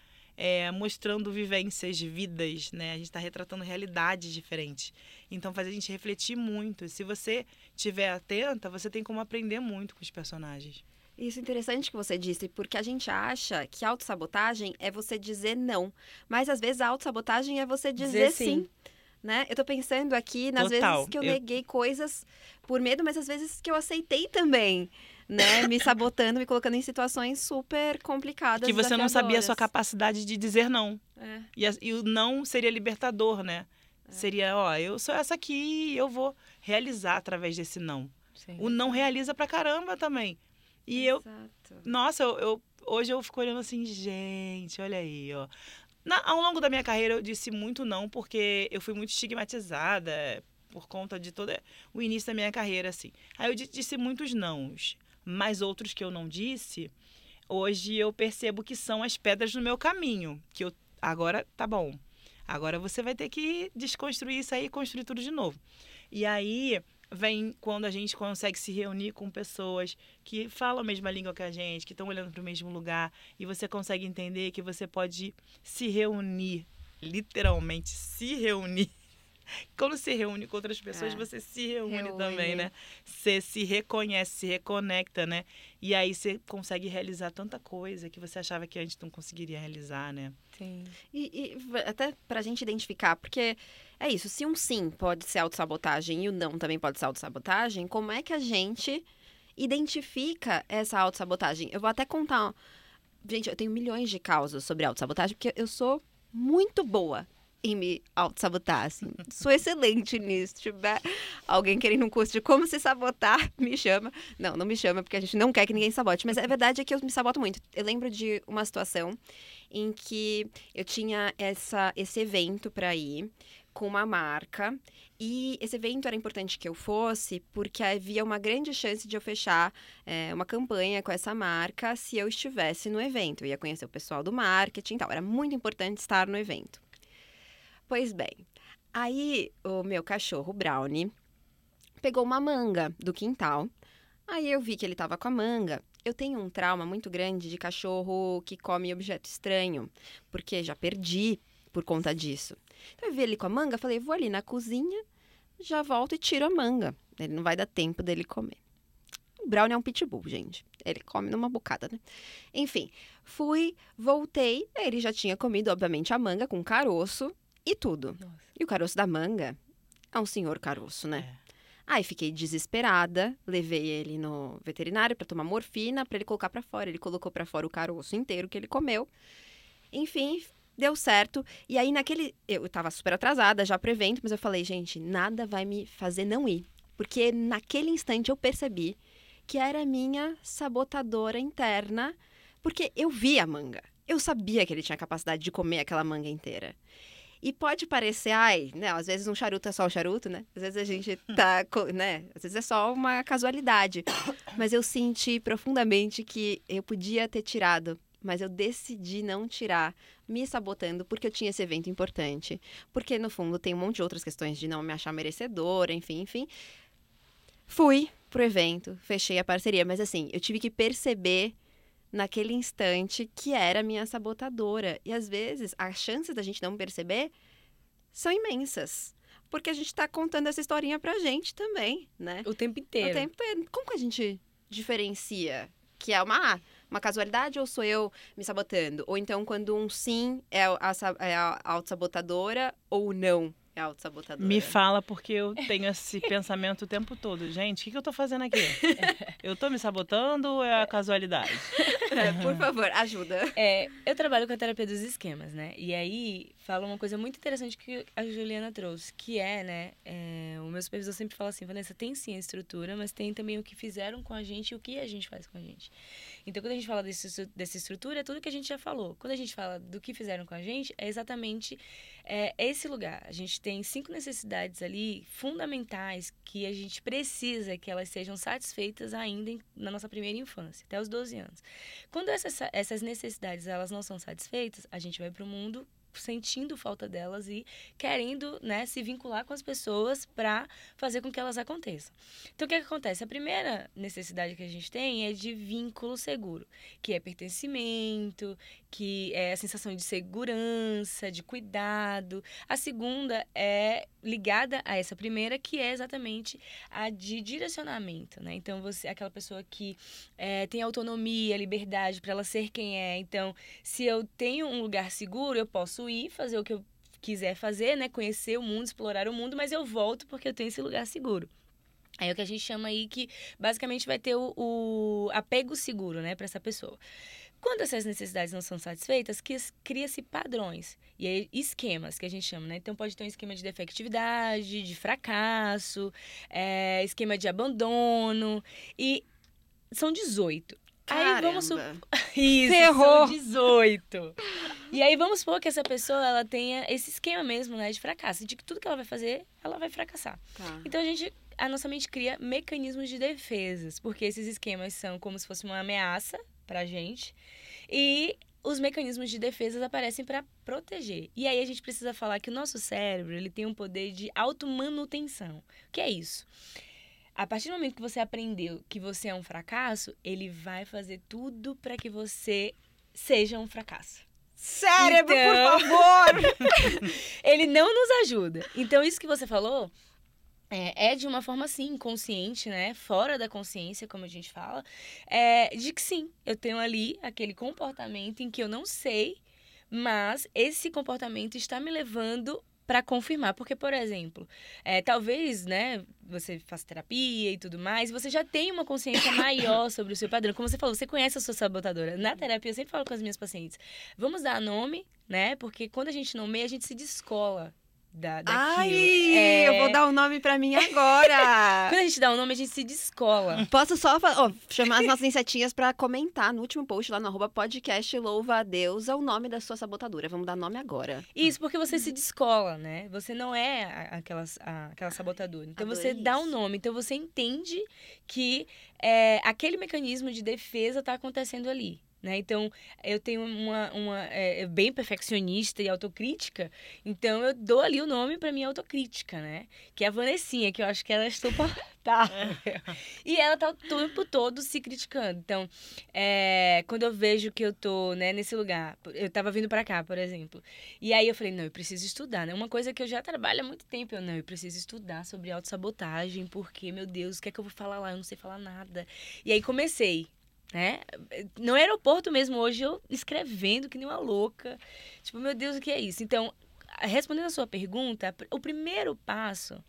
mostrando vivências, vidas, né? A gente está retratando realidades diferentes. Então faz a gente refletir muito. Se você estiver atenta, você tem como aprender muito com os personagens. Isso é interessante que você disse, porque a gente acha que autossabotagem é você dizer não. Mas às vezes a autossabotagem é você dizer, Dizer sim. sim. Né? Eu tô pensando aqui nas Total. vezes que eu, Eu- neguei coisas por medo, mas às vezes que eu aceitei também, né? Me sabotando, me colocando em situações super complicadas. que você não sabia a sua capacidade de dizer não. É. E, a- e o não seria libertador, né? Seria, ó, eu sou essa aqui e eu vou realizar através desse não. Sim. O não realiza pra caramba também. E eu, Exato. nossa, eu, eu- hoje eu fico olhando assim, gente, olha aí, ó. Na- ao longo da minha carreira eu disse muito não, porque eu fui muito estigmatizada por conta de todo o início da minha carreira, assim. Aí eu di- disse muitos nãos, mas outros que eu não disse, hoje eu percebo que são as pedras no meu caminho, que eu agora tá bom. Agora você vai ter que desconstruir isso aí e construir tudo de novo. E aí vem quando a gente consegue se reunir com pessoas que falam a mesma língua que a gente, que estão olhando para o mesmo lugar, e você consegue entender que você pode se reunir, literalmente se reunir. (laughs) Quando se reúne com outras pessoas, É. você se reúne, Reúne. também, né? Você se reconhece, se reconecta, né? E aí você consegue realizar tanta coisa que você achava que antes não conseguiria realizar, né? Sim. E, e até pra gente identificar, porque é isso, se um sim pode ser autossabotagem e o não também pode ser autossabotagem, como é que a gente identifica essa autossabotagem? Eu vou até contar. Gente, eu tenho milhões de causas sobre autossabotagem, porque eu sou muito boa em me autossabotar, assim. (laughs) Sou excelente nisso. Se tiver alguém querendo um curso de como se sabotar, (laughs) me chama. Não, não me chama, porque a gente não quer que ninguém sabote. Mas a verdade é que eu me saboto muito. Eu lembro de uma situação em que eu tinha essa, esse evento para ir com uma marca e esse evento era importante que eu fosse porque havia uma grande chance de eu fechar é, uma campanha com essa marca se eu estivesse no evento. Eu ia conhecer o pessoal do marketing e tal. Era muito importante estar no evento. Pois bem, aí o meu cachorro Brownie pegou uma manga do quintal. Aí eu vi que ele tava com a manga. Eu tenho um trauma muito grande de cachorro que come objeto estranho, porque já perdi por conta disso. Então eu vi ele com a manga, falei, vou ali na cozinha, já volto e tiro a manga. Ele não vai dar tempo dele comer. O Brownie é um pitbull, gente. Ele come numa bocada, né? Enfim, fui, voltei, ele já tinha comido, obviamente, a manga com caroço e tudo. Nossa. E o caroço da manga é um senhor caroço, né? É. Aí fiquei desesperada, levei ele no veterinário para tomar morfina para ele colocar para fora. Ele colocou para fora o caroço inteiro que ele comeu. Enfim, deu certo. E aí, naquele. Eu tava super atrasada já pro evento, mas eu falei, gente, nada vai me fazer não ir. Porque naquele instante eu percebi que era minha sabotadora interna, porque eu vi a manga. Eu sabia que ele tinha capacidade de comer aquela manga inteira. E pode parecer, ai, né? Às vezes um charuto é só o charuto, né? Às vezes a gente (laughs) tá, né? Às vezes é só uma casualidade. Mas eu senti profundamente que eu podia ter tirado, mas eu decidi não tirar, me sabotando porque eu tinha esse evento importante. Porque no fundo tem um monte de outras questões de não me achar merecedora, enfim, enfim. Fui pro evento, fechei a parceria, mas assim, eu tive que perceber naquele instante que era minha sabotadora. E às vezes as chances da gente não perceber são imensas. Porque a gente está contando essa historinha pra gente também, né? O tempo inteiro. O tempo inteiro. Como que a gente diferencia que é uma, uma casualidade ou sou eu me sabotando? Ou então quando um sim é a, é a autossabotadora ou não é autossabotadora. Me fala porque eu tenho esse (laughs) pensamento o tempo todo. Gente, o que, que eu tô fazendo aqui? (laughs) eu tô me sabotando ou é a casualidade? (laughs) Por favor, ajuda. É, eu trabalho com a terapia dos esquemas, né? E aí fala uma coisa muito interessante que a Juliana trouxe, que é, né? É, o meu supervisor sempre fala assim, Vanessa, tem sim a estrutura, mas tem também o que fizeram com a gente e o que a gente faz com a gente. Então, quando a gente fala desse, dessa estrutura, é tudo que a gente já falou. Quando a gente fala do que fizeram com a gente, é exatamente é, esse lugar. A gente tem cinco necessidades ali fundamentais que a gente precisa que elas sejam satisfeitas ainda em, na nossa primeira infância, até os 12 anos. Quando essas, essas necessidades elas não são satisfeitas, a gente vai para o mundo sentindo falta delas e querendo né, se vincular com as pessoas para fazer com que elas aconteçam. Então, o que, é que acontece? A primeira necessidade que a gente tem é de vínculo seguro, que é pertencimento, que é a sensação de segurança, de cuidado. A segunda é ligada a essa primeira, que é exatamente a de direcionamento, né? Então, você aquela pessoa que é, tem autonomia, liberdade para ela ser quem é. Então, se eu tenho um lugar seguro, eu posso ir fazer o que eu quiser fazer, né? Conhecer o mundo, explorar o mundo, mas eu volto porque eu tenho esse lugar seguro. É o que a gente chama aí que basicamente vai ter o, o apego seguro, né, para essa pessoa. Quando essas necessidades não são satisfeitas, cria-se padrões e aí, esquemas que a gente chama, né? Então pode ter um esquema de defectividade, de fracasso, é, esquema de abandono e são 18. Caramba. Aí vamos supor. (laughs) Isso, são 18. e aí vamos supor que essa pessoa ela tenha esse esquema mesmo, né, de fracasso, de que tudo que ela vai fazer, ela vai fracassar. Tá. Então a gente a nossa mente cria mecanismos de defesas, porque esses esquemas são como se fosse uma ameaça pra gente. E os mecanismos de defesa aparecem para proteger. E aí a gente precisa falar que o nosso cérebro, ele tem um poder de automanutenção. O que é isso? A partir do momento que você aprendeu que você é um fracasso, ele vai fazer tudo para que você seja um fracasso. Cérebro, Então- por favor! (laughs) ele não nos ajuda. Então, isso que você falou é, é de uma forma, sim, consciente, né? Fora da consciência, como a gente fala. É, de que sim, eu tenho ali aquele comportamento em que eu não sei, mas esse comportamento está me levando para confirmar. Porque, por exemplo, é, talvez, né, você faça terapia e tudo mais, você já tem uma consciência (coughs) maior sobre o seu padrão. Como você falou, você conhece a sua sabotadora. Na terapia, eu sempre falo com as minhas pacientes, vamos dar nome, né? Porque quando a gente nomeia, a gente se descola da, daquilo. Ai, É, eu vou dar o nome pra mim agora. (laughs) Quando a gente dá um nome, a gente se descola. Posso só chamar as nossas insetinhas pra comentar no último post lá no arroba podcast Louva a Deusa o nome da sua sabotadora. Vamos dar nome agora. Isso, porque você se descola, né? Você não é a- aquela, a- aquela sabotadora. Então você Adorei dá um isso. nome. Então você entende que é, aquele mecanismo de defesa está acontecendo ali. Né? Então, eu tenho uma, uma é, bem perfeccionista e autocrítica, então eu dou ali o nome para minha autocrítica, né? Que é a Vanessinha, que eu acho que ela é insuportável. (laughs) e ela tá o tempo todo se criticando. Então, é, quando eu vejo que eu tô né, nesse lugar, eu tava vindo para cá, por exemplo, e aí eu falei, não, eu preciso estudar, né? Uma coisa que eu já trabalho há muito tempo, eu não, eu preciso estudar sobre autossabotagem, porque, meu Deus, o que é que eu vou falar lá? Eu não sei falar nada. E aí comecei, né? No aeroporto mesmo, hoje, eu escrevendo que nem uma louca. Tipo, meu Deus, o que é isso? Então, respondendo a sua pergunta, o primeiro passo,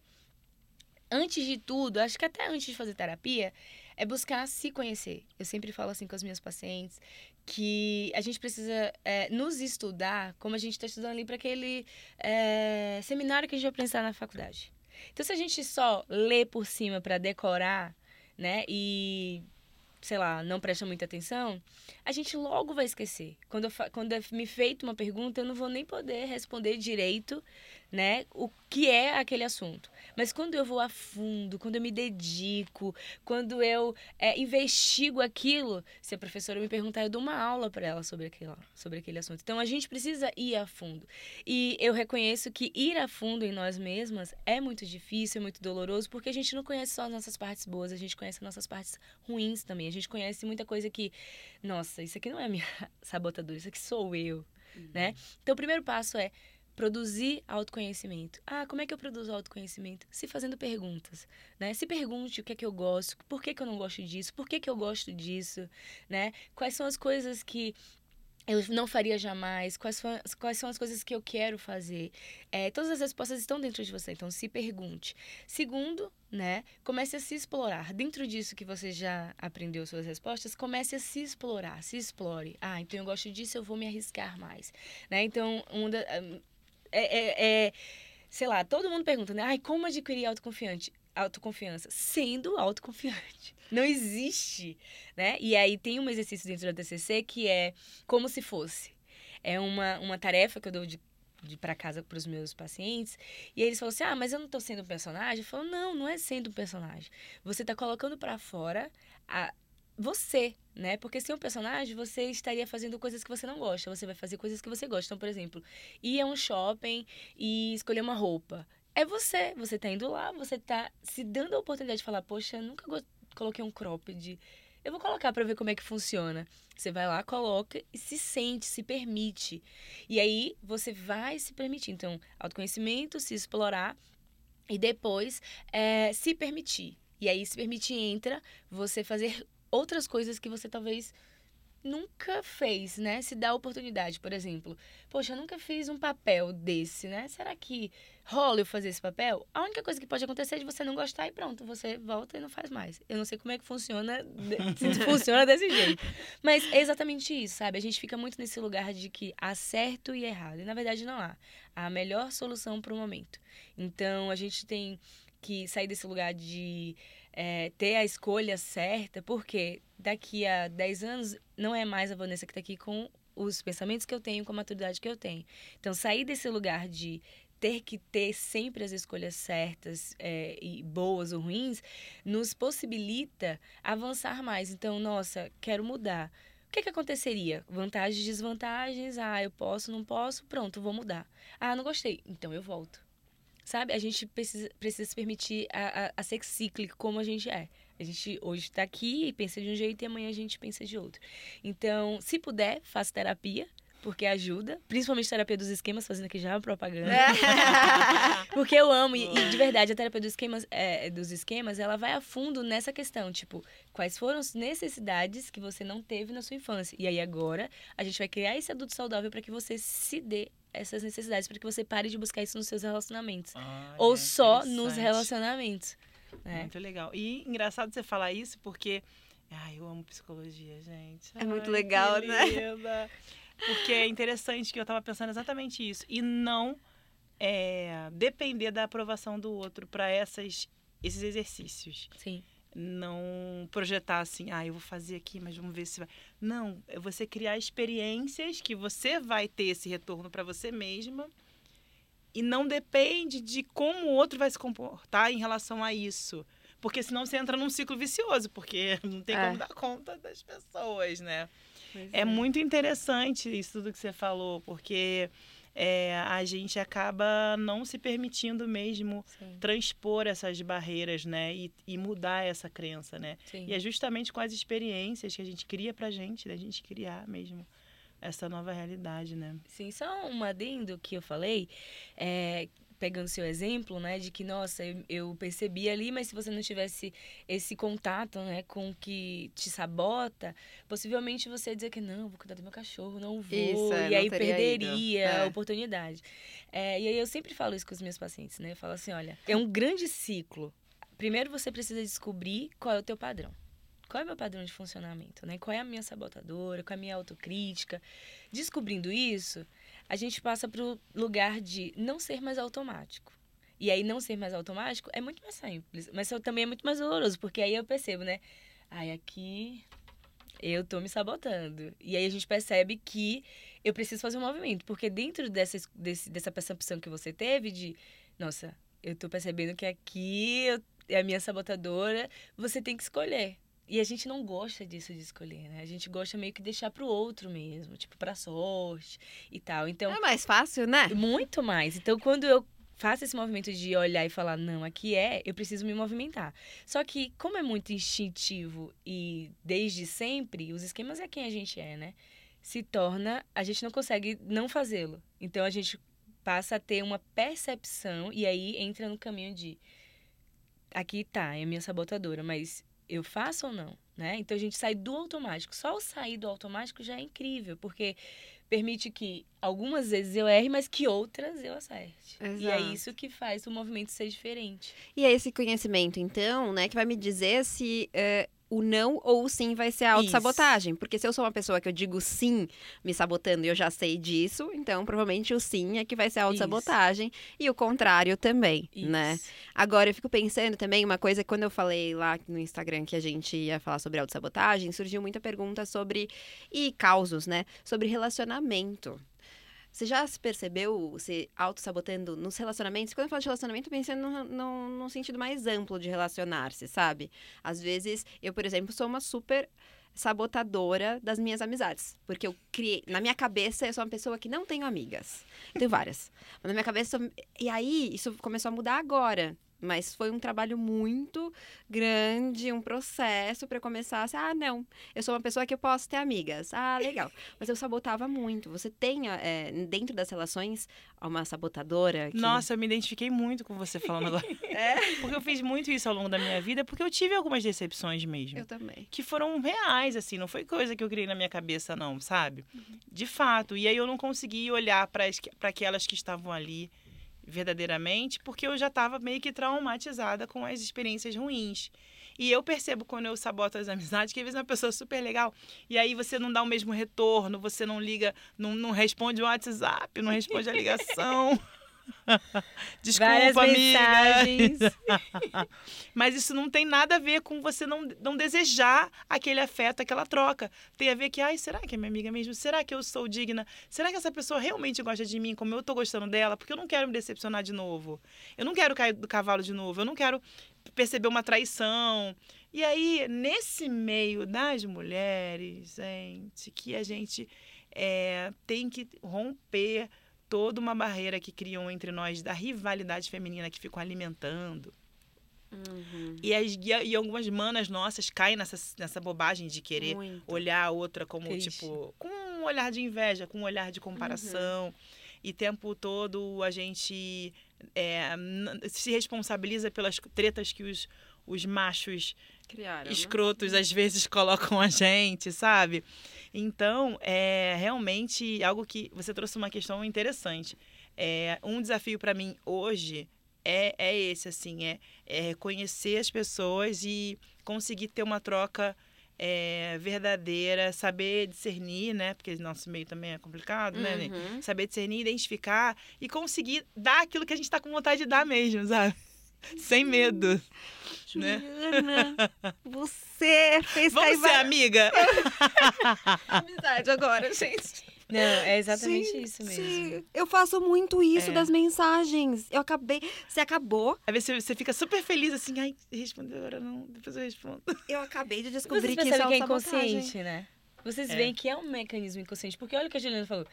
antes de tudo, acho que até antes de fazer terapia, é buscar se conhecer. Eu sempre falo assim com as minhas pacientes que a gente precisa é, nos estudar como a gente está estudando ali para aquele é, seminário que a gente vai pensar na faculdade. Então, se a gente só lê por cima para decorar, né, e sei lá, não presta muita atenção, a gente logo vai esquecer. Quando, eu, quando é me feito uma pergunta, eu não vou nem poder responder direito, né, o que é aquele assunto. Mas quando eu vou a fundo, quando eu me dedico, quando eu é, investigo aquilo, se a professora me perguntar, eu dou uma aula para ela sobre aquele, sobre aquele assunto. Então a gente precisa ir a fundo. E eu reconheço que ir a fundo em nós mesmas é muito difícil, é muito doloroso, porque a gente não conhece só as nossas partes boas, a gente conhece as nossas partes ruins também. A gente conhece muita coisa que, nossa, isso aqui não é minha (laughs) sabotadora, isso aqui sou eu. Uhum. Né? Então, o primeiro passo é produzir autoconhecimento. Ah, como é que eu produzo autoconhecimento? Se fazendo perguntas, né? Se pergunte o que é que eu gosto, por que, que eu não gosto disso, por que, que eu gosto disso, né? Quais são as coisas que eu não faria jamais, quais, quais são as coisas que eu quero fazer. É, todas as respostas estão dentro de você, então se pergunte. Segundo, né, comece a se explorar. Dentro disso que você já aprendeu suas respostas, comece a se explorar, se explore. Ah, então eu gosto disso, eu vou me arriscar mais. Né? Então, um da, é, é, é, sei lá, todo mundo pergunta, né? Ai, como adquirir autoconfiante? autoconfiança? Sendo autoconfiante. (laughs) Não existe, né? E aí tem um exercício dentro da TCC que é como se fosse. É uma, uma tarefa que eu dou de de para casa para os meus pacientes. E aí eles falam assim: "Ah, mas eu não estou sendo um personagem". Eu falo: "Não, não é sendo um personagem. Você está colocando para fora a você, né? Porque se é um personagem, você estaria fazendo coisas que você não gosta. Você vai fazer coisas que você gosta. Então, por exemplo, ir a um shopping e escolher uma roupa. É você. Você tá indo lá, você tá se dando a oportunidade de falar, poxa, nunca coloquei um cropped. Eu vou colocar para ver como é que funciona. Você vai lá, coloca e se sente, se permite. E aí você vai se permitir. Então, autoconhecimento, se explorar e depois é, se permitir. E aí, se permitir, entra você fazer outras coisas que você talvez nunca fez, né? Se dá a oportunidade, por exemplo. Poxa, eu nunca fiz um papel desse, né? Será que rola eu fazer esse papel? A única coisa que pode acontecer é de você não gostar e pronto, você volta e não faz mais. Eu não sei como é que funciona, (laughs) se funciona desse jeito. Mas é exatamente isso, sabe? A gente fica muito nesse lugar de que há certo e errado. E na verdade não há. Há a melhor solução para o momento. Então a gente tem que sair desse lugar de é, ter a escolha certa, porque daqui a 10 anos não é mais a Vanessa que está aqui com os pensamentos que eu tenho, com a maturidade que eu tenho. Então, sair desse lugar de ter que ter sempre as escolhas certas é, e boas ou ruins nos possibilita avançar mais. Então, nossa, quero mudar. O que, que aconteceria? Vantagens desvantagens. Ah, eu posso, não posso. Pronto, vou mudar. Ah, não gostei. Então eu volto. Sabe? A gente precisa, precisa se permitir a, a, a ser cíclico como a gente é. A gente hoje está aqui e pensa de um jeito e amanhã a gente pensa de outro. Então, se puder, faça terapia, porque ajuda. Principalmente terapia dos esquemas, fazendo aqui já uma propaganda. (laughs) porque eu amo. E, e, de verdade, a terapia dos esquemas, é, dos esquemas, ela vai a fundo nessa questão. Tipo, quais foram as necessidades que você não teve na sua infância? E aí agora, a gente vai criar esse adulto saudável para que você se dê essas necessidades para que você pare de buscar isso nos seus relacionamentos. Ah, ou é só nos relacionamentos. Né? Muito legal. E engraçado você falar isso porque. Ai, eu amo psicologia, gente. É muito legal, né? (laughs) Porque é interessante que eu estava pensando exatamente isso. E não é, depender da aprovação do outro para esses exercícios. Sim não projetar assim, ah, eu vou fazer aqui, mas vamos ver se vai. Não, é você criar experiências que você vai ter esse retorno para você mesma e não depende de como o outro vai se comportar em relação a isso. Porque senão você entra num ciclo vicioso, porque (laughs) não tem é. como dar conta das pessoas, né? É, é muito interessante isso tudo que você falou, porque é, a gente acaba não se permitindo mesmo Sim. transpor essas barreiras, né? E, e mudar essa crença, né? Sim. E é justamente com as experiências que a gente cria pra gente, da gente criar mesmo essa nova realidade, né? Sim, só um adendo que eu falei, é, pegando seu exemplo, né, de que, nossa, eu, eu, percebi ali, mas se você não tivesse esse contato, né, com o que te sabota, possivelmente você ia dizer que não, vou cuidar do meu cachorro, não vou, isso, é, e aí perderia é. a oportunidade. É, e aí eu sempre falo isso com os meus pacientes, né, eu falo assim, olha, é um grande ciclo. Primeiro você precisa descobrir qual é o teu padrão. qual é o meu padrão de funcionamento, né? Qual é a minha sabotadora, qual é a minha autocrítica. Descobrindo isso, a gente passa para o lugar de não ser mais automático. E aí, não ser mais automático é muito mais simples, mas também é muito mais doloroso, porque aí eu percebo, né? Ai, aqui eu tô me sabotando. E aí a gente percebe que eu preciso fazer um movimento, porque dentro dessa, desse, dessa percepção que você teve de, nossa, eu tô percebendo que aqui é a minha sabotadora, você tem que escolher. E a gente não gosta disso de escolher, né? A gente gosta meio que deixar pro outro mesmo, tipo, pra sorte e tal. Então. É mais fácil, né? Muito mais. Então, quando eu faço esse movimento de olhar e falar, não, aqui é, eu preciso me movimentar. Só que, como é muito instintivo e desde sempre, os esquemas é quem a gente é, né? Se torna, a gente não consegue não fazê-lo. Então, a gente passa a ter uma percepção e aí entra no caminho de aqui tá, é a minha sabotadora, mas eu faço ou não, né? Então a gente sai do automático. Só o sair do automático já é incrível, porque permite que algumas vezes eu erre, mas que outras eu acerte. Exato. E é isso que faz o movimento ser diferente. E é esse conhecimento, então, né, que vai me dizer se uh, o não ou o sim vai ser a autossabotagem. Porque se eu sou uma pessoa que eu digo sim me sabotando e eu já sei disso, então provavelmente o sim é que vai ser a autossabotagem. E o contrário também, né? Isso. né? Agora eu fico pensando também, uma coisa, quando eu falei lá no Instagram que a gente ia falar sobre autossabotagem, surgiu muita pergunta sobre. e causos, né? Sobre relacionamento. Você já se percebeu se auto-sabotando nos relacionamentos? Quando eu falo de relacionamento, pensando no, no, no sentido mais amplo de relacionar-se, sabe? Às vezes, eu, por exemplo, sou uma super sabotadora das minhas amizades. Porque eu criei. Na minha cabeça, eu sou uma pessoa que não tenho amigas. Eu tenho várias. Mas na minha cabeça. E aí, isso começou a mudar agora. Mas foi um trabalho muito grande, um processo para começar assim, ah, não, eu sou uma pessoa que eu posso ter amigas. Ah, legal. (laughs) Mas eu sabotava muito. Você tem, é, dentro das relações, uma sabotadora? Que... Nossa, eu me identifiquei muito com você falando agora. (laughs) é? Porque eu fiz muito isso ao longo da minha vida, porque eu tive algumas decepções mesmo. Eu também. Que foram reais, assim, não foi coisa que eu criei na minha cabeça, não, sabe? Uhum. De fato. E aí eu não consegui olhar para aquelas que estavam ali verdadeiramente, porque eu já estava meio que traumatizada com as experiências ruins. E eu percebo quando eu saboto as (laughs) amizades que às vezes é uma pessoa super legal e aí você não dá o mesmo retorno, você não liga, não, não responde o WhatsApp, não responde a ligação. (laughs) (laughs) Desculpa, amiga. (laughs) Mas isso não tem nada a ver com você não, não desejar aquele afeto, aquela troca. Tem a ver que, ai, será que é minha amiga mesmo? Será que eu sou digna? Será que essa pessoa realmente gosta de mim como eu tô gostando dela? Porque eu não quero me decepcionar de novo. Eu não quero cair do cavalo de novo. Eu não quero perceber uma traição. E aí, nesse meio das mulheres, gente, que a gente é, tem que romper toda uma barreira que criam entre nós da rivalidade feminina que ficam alimentando. Uhum. E, as, e, algumas manas nossas caem nessa, nessa bobagem de querer Muito. olhar a outra como, Triste. tipo, com um olhar de inveja, com um olhar de comparação. Uhum. E o tempo todo a gente é, se responsabiliza pelas tretas que os, os machos Criaram, né? escrotos né? às vezes (laughs) colocam a gente, sabe? Então, é realmente algo que você trouxe uma questão interessante. É, um desafio para mim hoje é, é esse, assim, é, é reconhecer as pessoas e conseguir ter uma troca é, verdadeira, saber discernir, né? Porque nosso meio também é complicado, né, uhum. né? Saber discernir, identificar e conseguir dar aquilo que a gente está com vontade de dar mesmo, sabe? (laughs) Sem medo. Né? Juliana, né? (laughs) você fez Vamos ser amiga? (laughs) Amizade agora, gente. Não, é exatamente sim, isso mesmo. Sim. Eu faço muito isso é. das mensagens. Eu acabei. Você acabou. Às vezes você fica super feliz assim, ai, respondeu agora não, depois eu respondo. Eu acabei de descobrir Vocês que isso é, que é inconsciente, né? Vocês é. veem que é um mecanismo inconsciente. Porque olha o que a Juliana falou.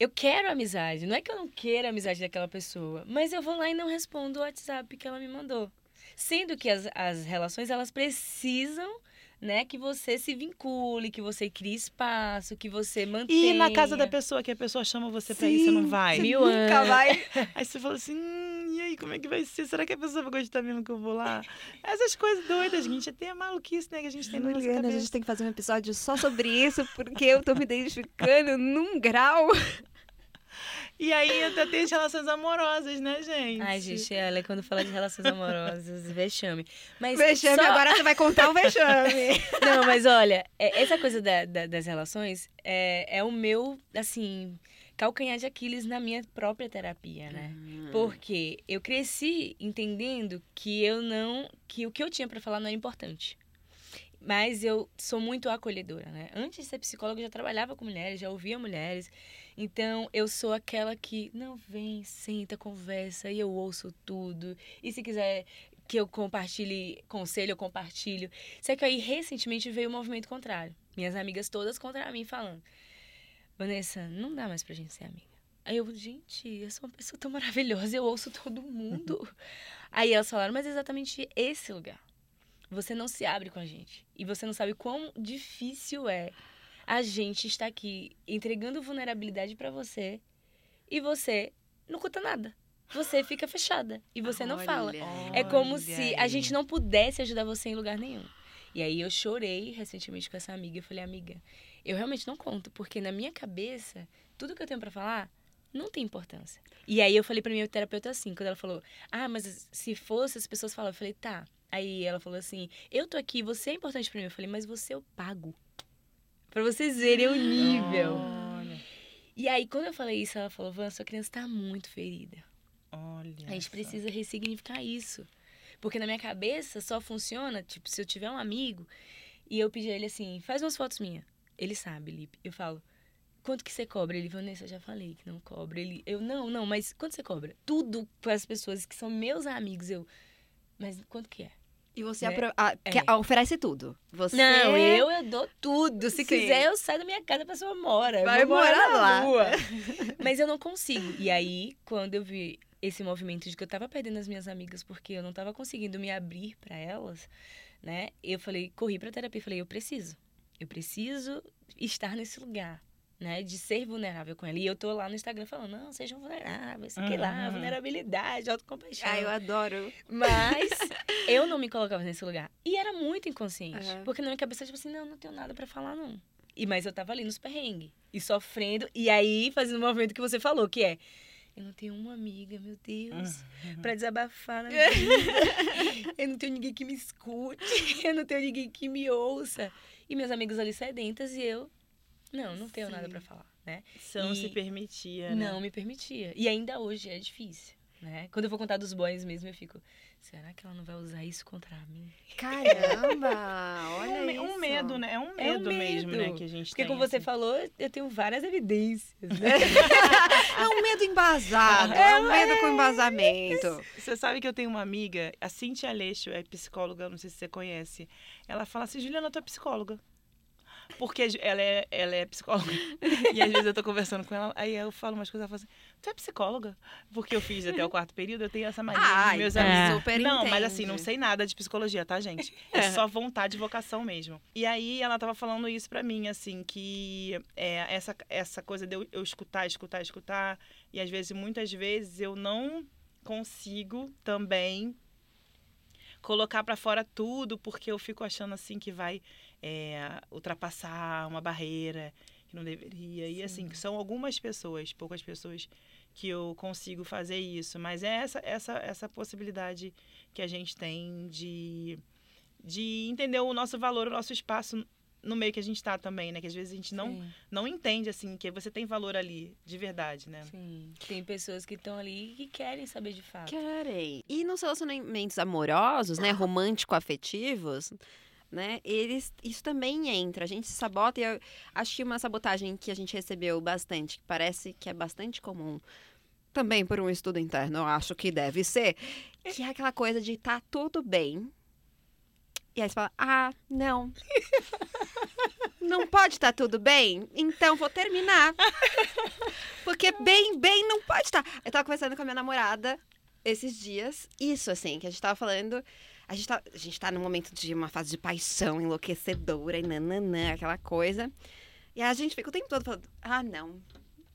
Eu quero amizade. Não é que eu não queira a amizade daquela pessoa, mas eu vou lá e não respondo o WhatsApp que ela me mandou. Sendo que as, as relações, elas precisam né, que você se vincule, que você crie espaço, que você mantenha. E na casa da pessoa, que a pessoa chama você pra ir, você não vai. Mil anos. Nunca vai. (laughs) Aí você fala assim, hum, e aí, como é que vai ser? Será que a pessoa vai gostar mesmo que eu vou lá? Essas coisas doidas, gente. Até a maluquice, né, que a gente tem na Juliana, a gente tem que fazer um episódio só sobre isso, porque eu tô me identificando num grau. E aí ainda tem as relações amorosas, né, gente? Ai, gente, olha, quando fala de relações amorosas, vexame. Mas Vexame, só- agora você vai contar o vexame. (laughs) Não, mas olha, é- essa coisa da- da- das relações é, é o meu, assim, calcanhar de Aquiles na minha própria terapia, né? Porque eu cresci entendendo que eu não. que o que eu tinha pra falar não era importante. Mas eu sou muito acolhedora, né? Antes de ser psicóloga, eu já trabalhava com mulheres, já ouvia mulheres. Então, eu sou aquela que, não, vem, senta, conversa, e eu ouço tudo. E se quiser que eu compartilhe conselho, eu compartilho. Só que aí, recentemente, veio o movimento contrário. Minhas amigas todas contra mim falando: Vanessa, não dá mais pra gente ser amiga. Aí eu, gente, eu sou uma pessoa tão maravilhosa, eu ouço todo mundo. (laughs) Aí elas falaram, mas é exatamente esse lugar. Você não se abre com a gente. E você não sabe quão difícil é a gente estar aqui entregando vulnerabilidade pra você e você não conta nada. Você fica fechada e você não fala. Olha. É como Olha se a aí. gente não pudesse ajudar você em lugar nenhum. E aí eu chorei recentemente com essa amiga. Eu falei, amiga, eu realmente não conto, porque na minha cabeça, tudo que eu tenho pra falar não tem importância. E aí eu falei pra minha terapeuta assim, quando ela falou, ah, mas se fosse, as pessoas falam, eu falei, tá. Aí ela falou assim, eu tô aqui, você é importante pra mim. Eu falei, mas você eu pago. Pra vocês verem o nível. Olha, E aí, quando eu falei isso, ela falou, Van, sua criança tá muito ferida. olha. A gente só. precisa ressignificar isso. Porque na minha cabeça só funciona, tipo, se eu tiver um amigo e eu pedir a ele assim, faz umas fotos minhas. Ele sabe, Lipe. Eu falo, quanto que você cobra? Ele, Vanessa, eu já falei que não cobra. Ele, eu, não, não, mas quanto você cobra? Tudo para as pessoas que são meus amigos, eu, mas quanto que é? E você Né? apro- ah, É. quer- oferece tudo. Você Não, eu, eu dou tudo. Se Sim. quiser, eu saio da minha casa, a pessoa mora. Vai morar, lá. rua. (laughs) Mas eu não consigo. E aí, quando eu vi esse movimento de que eu tava perdendo as minhas amigas porque eu não tava conseguindo me abrir pra elas, né? Eu falei, corri pra terapia e falei, eu preciso. Eu preciso estar nesse lugar. Né, de ser vulnerável com ela. E eu tô lá no Instagram falando, não, sejam vulneráveis, sei lá, Uhum. vulnerabilidade, autocompaixão. Ah, eu adoro. Mas (laughs) eu não me colocava nesse lugar. E era muito inconsciente. Aham. Porque na minha cabeça, tipo assim, não, não tenho nada pra falar, não. E, mas eu tava ali nos perrengues. E sofrendo. E aí, fazendo o movimento que você falou, que é... Eu não tenho uma amiga, meu Deus, pra desabafar na (laughs) vida. eu não tenho ninguém que me escute. Eu não tenho ninguém que me ouça. E meus amigos ali sedentas e eu... Não, não tenho nada Sim. pra falar, né? E- se permitia, né? Não me permitia. E ainda hoje é difícil, né? Quando eu vou contar dos boys mesmo, eu fico... Será que ela não vai usar isso contra mim? Caramba! É (laughs) Olha um, me- isso. um medo, né? É um É um medo, mesmo, né? medo. Que a gente Porque tem. como você assim. falou, eu tenho várias evidências. Né? (laughs) É um medo embasado. É um medo com embasamento. Você sabe que eu tenho uma amiga, a Cintia Aleixo, é psicóloga, não sei se você conhece. Ela fala assim, Juliana, tu é psicóloga. Porque ela é, ela é psicóloga. (laughs) E às vezes eu tô conversando com ela, aí eu falo umas coisas, ela fala assim, tu é psicóloga? Porque eu fiz até o quarto período, eu tenho essa mania Ah, meus então amigos. super Não, mas entende. assim, não sei nada de psicologia, tá, gente? (laughs) É só vontade e vocação mesmo. E aí ela tava falando isso pra mim, assim, que é, essa, essa coisa de eu, eu escutar, escutar, escutar, e às vezes, muitas vezes, eu não consigo também colocar pra fora tudo, porque eu fico achando assim que vai é, ultrapassar uma barreira que não deveria. E assim, são algumas pessoas, poucas pessoas que eu consigo fazer isso, mas é essa essa essa possibilidade que a gente tem de de entender o nosso valor, o nosso espaço no meio que a gente está também, né? Que às vezes a gente não, Sim, não entende, assim, que você tem valor ali, de verdade, né? sim. Tem pessoas que estão ali e que querem saber de fato. Querem. E nos relacionamentos amorosos, né, romântico-afetivos, né, eles, isso também entra. A gente se sabota e eu acho que uma sabotagem que a gente recebeu bastante, que parece que é bastante comum, também por um estudo interno, eu acho que deve ser, que é aquela coisa de tá tudo bem. E aí você fala, ah, não. Não pode estar tudo bem? Então vou terminar. Porque bem, bem não pode estar. Eu tava conversando com a minha namorada esses dias. Isso, assim, que a gente tava falando. A gente tá, a gente tá num momento de uma fase de paixão enlouquecedora e nananã, aquela coisa. E a gente fica o tempo todo falando: ah, não.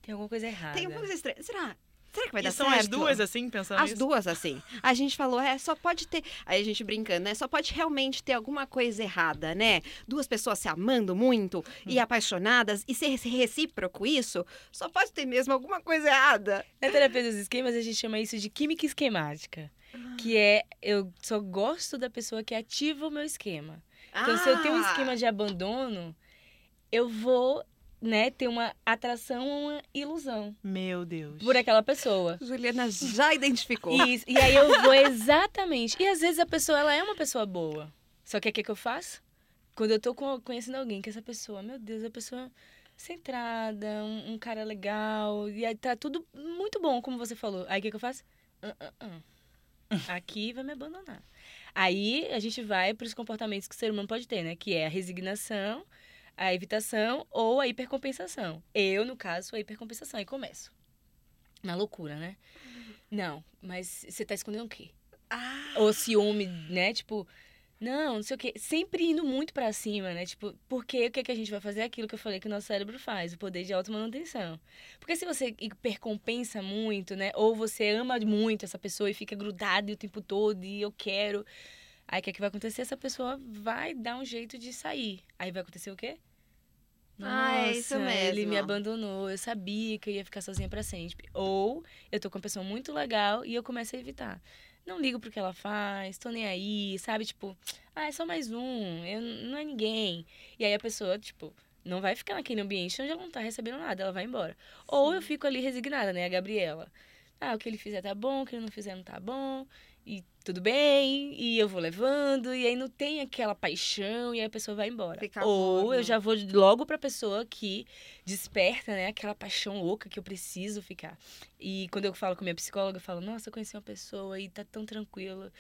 Tem alguma coisa errada. Tem uma coisa estranha. Será? Será que vai e dar são certo? as duas, assim, pensando As isso? duas, assim. A gente falou, é, só pode ter. Aí a gente brincando, né? Só pode realmente ter alguma coisa errada, né? Duas pessoas se amando muito e apaixonadas e ser recíproco isso, só pode ter mesmo alguma coisa errada. Na terapia dos esquemas, a gente chama isso de química esquemática. Que é, eu só gosto da pessoa que ativa o meu esquema. Então, se eu tenho um Ah! esquema de abandono, eu vou, né, ter uma atração ou uma ilusão Meu Deus. por aquela pessoa. Juliana já identificou. Isso, e aí eu vou exatamente. E às vezes a pessoa, ela é uma pessoa boa. Só que o que, que eu faço? Quando eu tô co- conhecendo alguém, que essa pessoa, meu Deus, a pessoa centrada, um, um cara legal, e aí tá tudo muito bom, como você falou. Aí o que, que eu faço? Ah, ah, ah. Aqui vai me abandonar. Aí a gente vai para os comportamentos que o ser humano pode ter, né? Que é a resignação, a evitação ou a hipercompensação. Eu, no caso, sou a hipercompensação. E começo. Na loucura, né? Não, mas você tá escondendo o quê? Ah, Ou ciúme, né? Tipo, não, não sei o quê. Sempre indo muito pra cima, né? Tipo, porque o que, que a gente vai fazer? Aquilo que eu falei que o nosso cérebro faz, o poder de automanutenção. Porque se você hipercompensa muito, né? Ou você ama muito essa pessoa e fica grudado o tempo todo e eu quero. Aí o que, que vai acontecer? Essa pessoa vai dar um jeito de sair. Aí vai acontecer o quê? Ah, é isso Nossa, Ele me mesmo. abandonou, eu sabia que eu ia ficar sozinha pra sempre. Ou eu tô com uma pessoa muito legal e eu começo a evitar. Não ligo pro que ela faz, tô nem aí, sabe? Tipo, ah, é só mais um, eu, não é ninguém. E aí a pessoa, tipo, não vai ficar naquele ambiente onde ela não tá recebendo nada, ela vai embora. Ou eu fico ali resignada, né? A Gabriela. Ah, o que ele fizer tá bom, o que ele não fizer não tá bom. E tudo bem, e eu vou levando, e aí não tem aquela paixão, e aí a pessoa vai embora. Fica Ou morno. eu já vou logo pra pessoa que desperta, né, aquela paixão louca que eu preciso ficar. E quando eu falo com minha psicóloga, eu falo, nossa, eu conheci uma pessoa e tá tão tranquilo.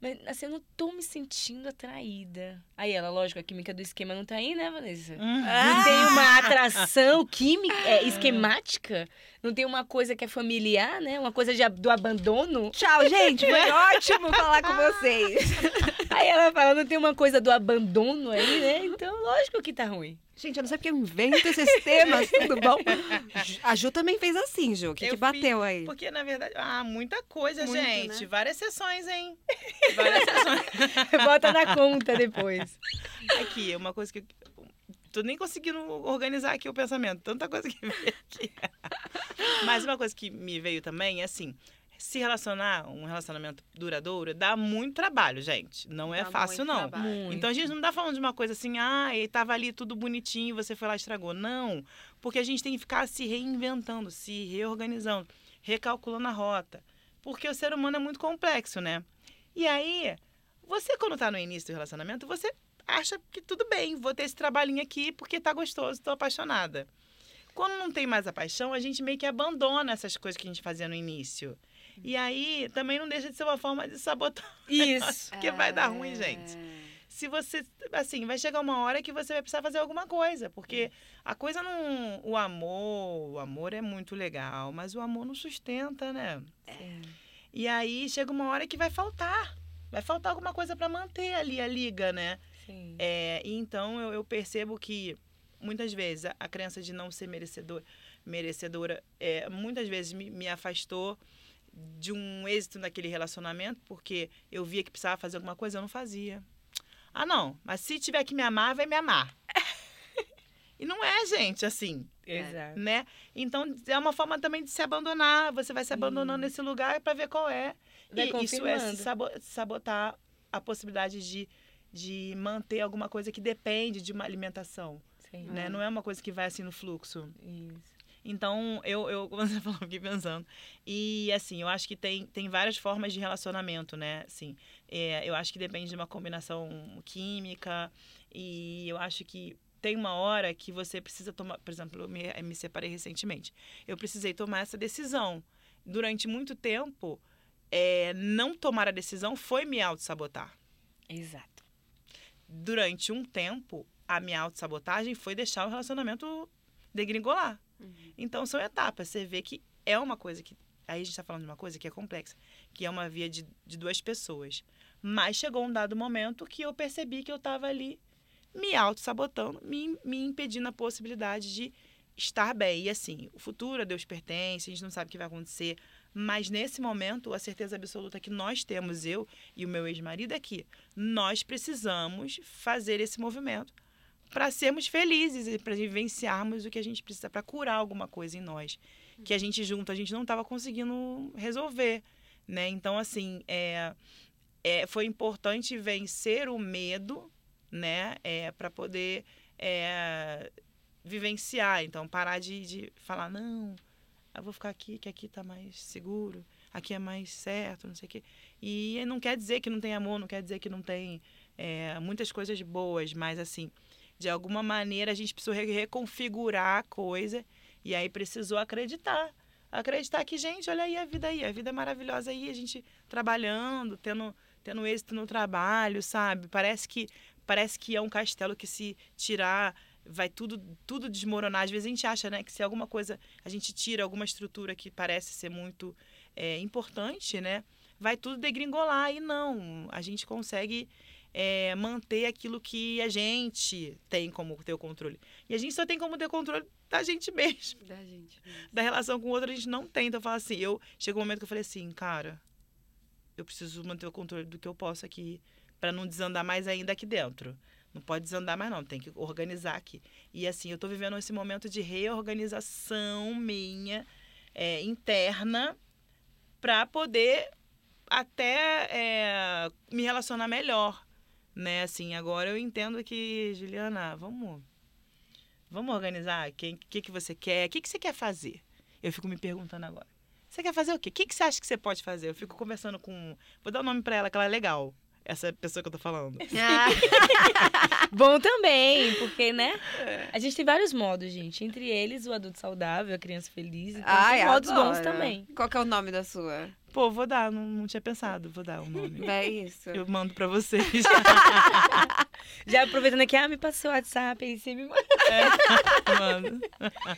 Mas, assim, eu não tô me sentindo atraída. Aí ela, lógico, a química do esquema não tá aí, né, Vanessa? Uhum. Não tem uma atração química, é, esquemática? Não tem uma coisa que é familiar, né? Uma coisa de do abandono? Tchau, gente. Foi (laughs) ótimo falar com vocês. (laughs) Aí ela fala, não tem uma coisa do abandono aí, né? Então, lógico que tá ruim. Gente, eu não sei porque eu invento esses temas, tudo bom? A Ju também fez assim, Ju. O que, que bateu aí? Porque, na verdade, ah, muita coisa, Muito, gente. né? Várias sessões, hein? (laughs) Várias sessões. (laughs) Bota na conta depois. Aqui, uma coisa que. eu- Tô nem conseguindo organizar aqui o pensamento. Tanta coisa que veio aqui. Mas uma coisa que me veio também é assim. Se relacionar, um relacionamento duradouro, dá muito trabalho, gente. Não é Dá fácil, muito não. Então a gente não tá falando de uma coisa assim, ah, ele tava ali tudo bonitinho, você foi lá e estragou. Não. Porque a gente tem que ficar se reinventando, se reorganizando, recalculando a rota. Porque o ser humano é muito complexo, né? E aí, você quando tá no início do relacionamento, você acha que tudo bem, vou ter esse trabalhinho aqui porque tá gostoso, tô apaixonada. Quando não tem mais a paixão, a gente meio que abandona essas coisas que a gente fazia no início. E aí, também não deixa de ser uma forma de sabotar. Isso. Porque vai dar ruim, gente se você assim vai chegar uma hora que você vai precisar fazer alguma coisa porque a coisa não o amor o amor é muito legal mas o amor não sustenta né e aí chega uma hora que vai faltar vai faltar alguma coisa para manter ali a liga né Sim. é, e então eu, eu percebo que muitas vezes a, a crença de não ser merecedor, merecedora é, muitas vezes me, me afastou de um êxito naquele relacionamento porque eu via que precisava fazer alguma coisa eu não fazia ah não mas se tiver que me amar vai me amar (laughs) e não é gente assim Exato. né então é uma forma também de se abandonar você vai se abandonando Hum. nesse lugar para ver qual é Vai e isso é se sabotar a possibilidade de, de manter alguma coisa que depende de uma alimentação, Sim. né? Não é uma coisa que vai assim no fluxo. Isso. Então, eu, eu (laughs) como você falou, fiquei pensando. E, assim, eu acho que tem, tem várias formas de relacionamento, né? Assim, é, eu acho que depende de uma combinação química. E eu acho que tem uma hora que você precisa tomar... Por exemplo, eu me, me separei recentemente. Eu precisei tomar essa decisão. Durante muito tempo, é, não tomar a decisão foi me auto-sabotar. Exato. Durante um tempo, a minha auto-sabotagem foi deixar o relacionamento degringolar. Então são etapas. Você vê que é uma coisa que. Aí a gente está falando de uma coisa que é complexa, que é uma via de, de duas pessoas. Mas chegou um dado momento que eu percebi que eu estava ali me auto-sabotando, me, me impedindo a possibilidade de estar bem. E assim, o futuro a Deus pertence, a gente não sabe o que vai acontecer. Mas nesse momento, a certeza absoluta que nós temos, eu e o meu ex-marido, é que nós precisamos fazer esse movimento para sermos felizes e para vivenciarmos o que a gente precisa para curar alguma coisa em nós que a gente junto a gente não estava conseguindo resolver, né? Então assim é, é foi importante vencer o medo, né? É para poder é, vivenciar, então parar de, de falar não, eu vou ficar aqui que aqui está mais seguro, aqui é mais certo, não sei o quê. E não quer dizer que não tem amor, não quer dizer que não tem é, muitas coisas boas, mas assim de alguma maneira a gente precisou reconfigurar a coisa e aí precisou acreditar. Acreditar que, gente, olha aí a vida aí, a vida é maravilhosa aí, a gente trabalhando, tendo, tendo êxito no trabalho, sabe? Parece que parece que é um castelo que se tirar vai tudo tudo desmoronar. Às vezes a gente acha, né, que se alguma coisa a gente tira alguma estrutura que parece ser muito é, importante, né, vai tudo degringolar e não. A gente consegue é, manter aquilo que a gente tem como ter o controle. E a gente só tem como ter controle da gente mesmo. Da gente mesmo. Da relação com o outro a gente não tem. Então eu falo assim, eu chegou um momento que eu falei assim, cara, eu preciso manter o controle do que eu posso aqui para não desandar mais ainda aqui dentro. Não pode desandar mais não, tem que organizar aqui. E assim, eu estou vivendo esse momento de reorganização minha é, interna para poder até é, me relacionar melhor né? Assim, agora eu entendo que, Juliana, vamos vamos organizar quem que que você quer, o que que você quer fazer? Eu fico me perguntando agora. Você quer fazer o quê? O que, que você acha que você pode fazer? Eu fico conversando com. Vou dar o um nome para ela, que ela é legal. Essa pessoa que eu tô falando. (laughs) Ah. Bom também, porque, né? É. A gente tem vários modos, gente. Entre eles, o adulto saudável, a criança feliz. Então Ai, tem modos adoro. bons também. Qual que é o nome da sua? Pô, vou dar, não, não tinha pensado, vou dar o nome. É isso. Eu mando pra vocês. (laughs) (laughs) Já aproveitando aqui, ah, me passou o WhatsApp aí, você me manda. É, mano.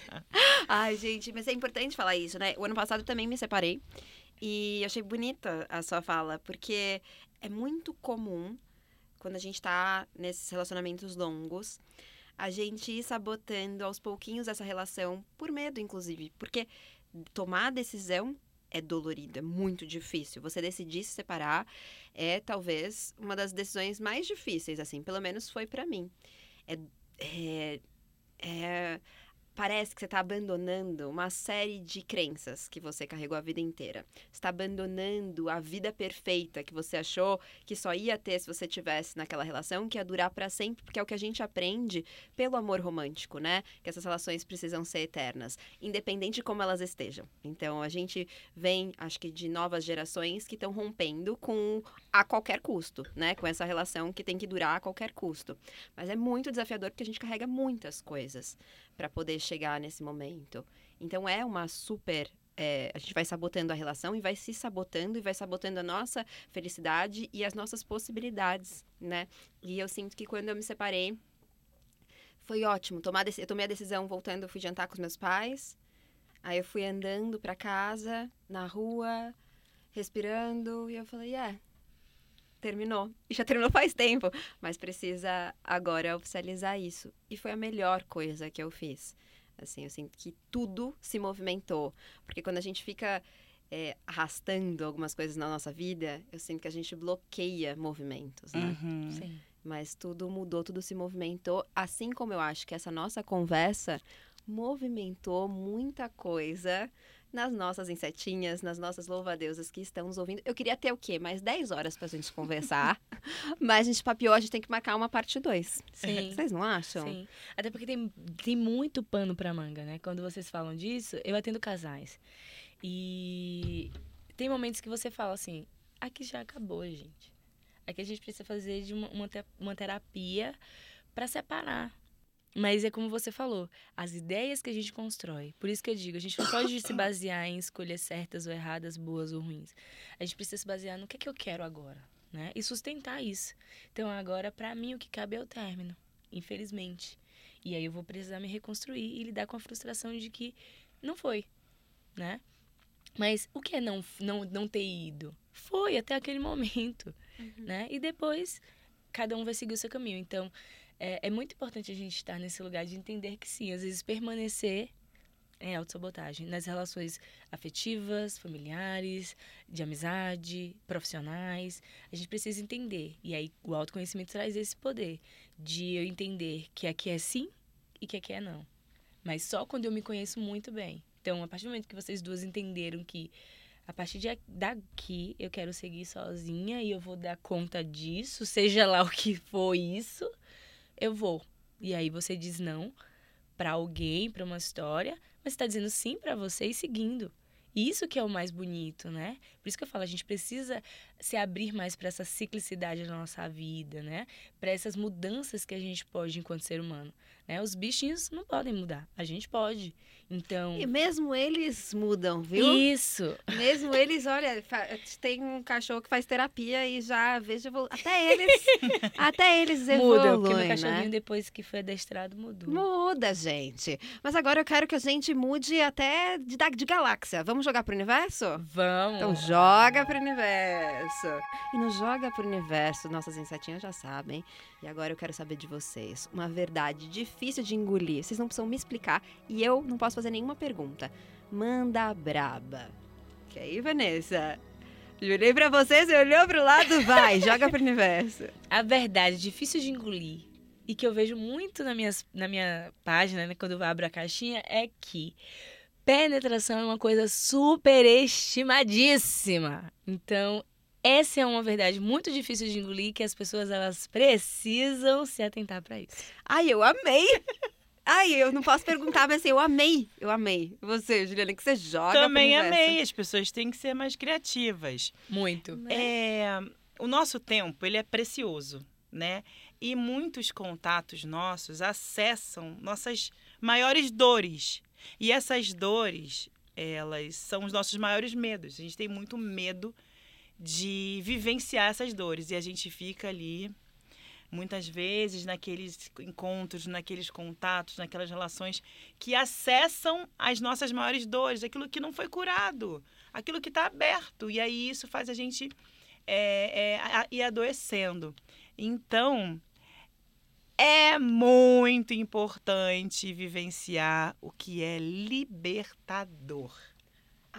(laughs) Ai, gente, mas é importante falar isso, né? O ano passado também me separei. E achei bonita a sua fala, porque é muito comum, quando a gente tá nesses relacionamentos longos, a gente ir sabotando aos pouquinhos essa relação, por medo, inclusive. Porque tomar a decisão é dolorido, é muito difícil. Você decidir se separar é talvez uma das decisões mais difíceis, assim, pelo menos foi para mim. É, é, é parece que você está abandonando uma série de crenças que você carregou a vida inteira. está abandonando a vida perfeita que você achou que só ia ter se você tivesse naquela relação, que ia durar para sempre, porque é o que a gente aprende pelo amor romântico, né? Que essas relações precisam ser eternas, independente de como elas estejam. Então a gente vem, acho que de novas gerações que estão rompendo com a qualquer custo, né? Com essa relação que tem que durar a qualquer custo. Mas é muito desafiador porque a gente carrega muitas coisas para poder chegar nesse momento. Então é uma super é, a gente vai sabotando a relação e vai se sabotando e vai sabotando a nossa felicidade e as nossas possibilidades, né? E eu sinto que quando eu me separei, foi ótimo. Tomar, eu tomei a decisão voltando, fui jantar com os meus pais. Aí eu fui andando para casa, na rua, respirando, e eu falei, é, terminou. E já terminou faz tempo, mas precisa agora oficializar isso. E foi a melhor coisa que eu fiz. Assim, eu sinto que tudo se movimentou. Porque quando a gente fica é, arrastando algumas coisas na nossa vida, eu sinto que a gente bloqueia movimentos, né? Uhum. Sim. Mas tudo mudou, tudo se movimentou. Assim como eu acho que essa nossa conversa movimentou muita coisa nas nossas insetinhas, nas nossas louvadeusas que estão nos ouvindo. Eu queria ter o quê? Mais 10 horas pra gente conversar. (laughs) mas a gente papiou, a gente tem que marcar uma parte 2. Sim. (laughs) Vocês não acham? Sim. Até porque tem, tem muito pano pra manga, né? Quando vocês falam disso, eu atendo casais. E tem momentos que você fala assim, aqui já acabou, gente. Aqui a gente precisa fazer de uma, uma, uma terapia para separar mas é como você falou, as ideias que a gente constrói. Por isso que eu digo, a gente não pode se basear em escolhas certas ou erradas, boas ou ruins. A gente precisa se basear no que é que eu quero agora, né? E sustentar isso. Então agora para mim o que cabe é o término, infelizmente. E aí eu vou precisar me reconstruir e lidar com a frustração de que não foi, né? Mas o que é não não não ter ido? Foi até aquele momento, uhum. né? E depois cada um vai seguir o seu caminho. Então, é, é muito importante a gente estar nesse lugar de entender que sim, às vezes permanecer é autossabotagem nas relações afetivas, familiares, de amizade, profissionais. A gente precisa entender. E aí o autoconhecimento traz esse poder de eu entender que aqui é sim e que aqui é não. Mas só quando eu me conheço muito bem. Então, a partir do momento que vocês duas entenderam que a partir de daqui eu quero seguir sozinha e eu vou dar conta disso, seja lá o que for isso, eu vou. E aí você diz não para alguém, para uma história, mas está dizendo sim para você e seguindo. Isso que é o mais bonito, né? Por isso que eu falo, a gente precisa se abrir mais para essa ciclicidade da nossa vida, né? Para essas mudanças que a gente pode enquanto ser humano. Né? Os bichinhos não podem mudar, a gente pode. Então. E mesmo eles mudam, viu? Isso. Mesmo eles, olha, tem um cachorro que faz terapia e já vejo até eles, (laughs) até eles evoluem, Muda, porque meu né? cachorrinho né? depois que foi adestrado mudou. Muda, gente. Mas agora eu quero que a gente mude até de, de galáxia. Vamos jogar pro universo? Vamos. Então joga pro universo. E no joga pro universo, nossas insetinhas já sabem. E agora eu quero saber de vocês. Uma verdade difícil de engolir. Vocês não precisam me explicar e eu não posso fazer nenhuma pergunta. Manda braba. Que aí, Vanessa? Jurei pra vocês, você olhou pro lado, (laughs) vai, joga pro universo. A verdade difícil de engolir e que eu vejo muito na minha, na minha página, né, quando eu abro a caixinha, é que penetração é uma coisa super estimadíssima. Então, essa é uma verdade muito difícil de engolir que as pessoas elas precisam se atentar para isso. Ai, eu amei. (laughs) Ai, eu não posso perguntar, mas assim, eu amei. Eu amei. Você, Juliana, que você joga Também amei. As pessoas têm que ser mais criativas. Muito. É, o nosso tempo, ele é precioso, né? E muitos contatos nossos acessam nossas maiores dores. E essas dores, elas são os nossos maiores medos. A gente tem muito medo de vivenciar essas dores. E a gente fica ali, muitas vezes, naqueles encontros, naqueles contatos, naquelas relações que acessam as nossas maiores dores, aquilo que não foi curado, aquilo que está aberto. E aí isso faz a gente é, é, ir adoecendo. Então, é muito importante vivenciar o que é libertador.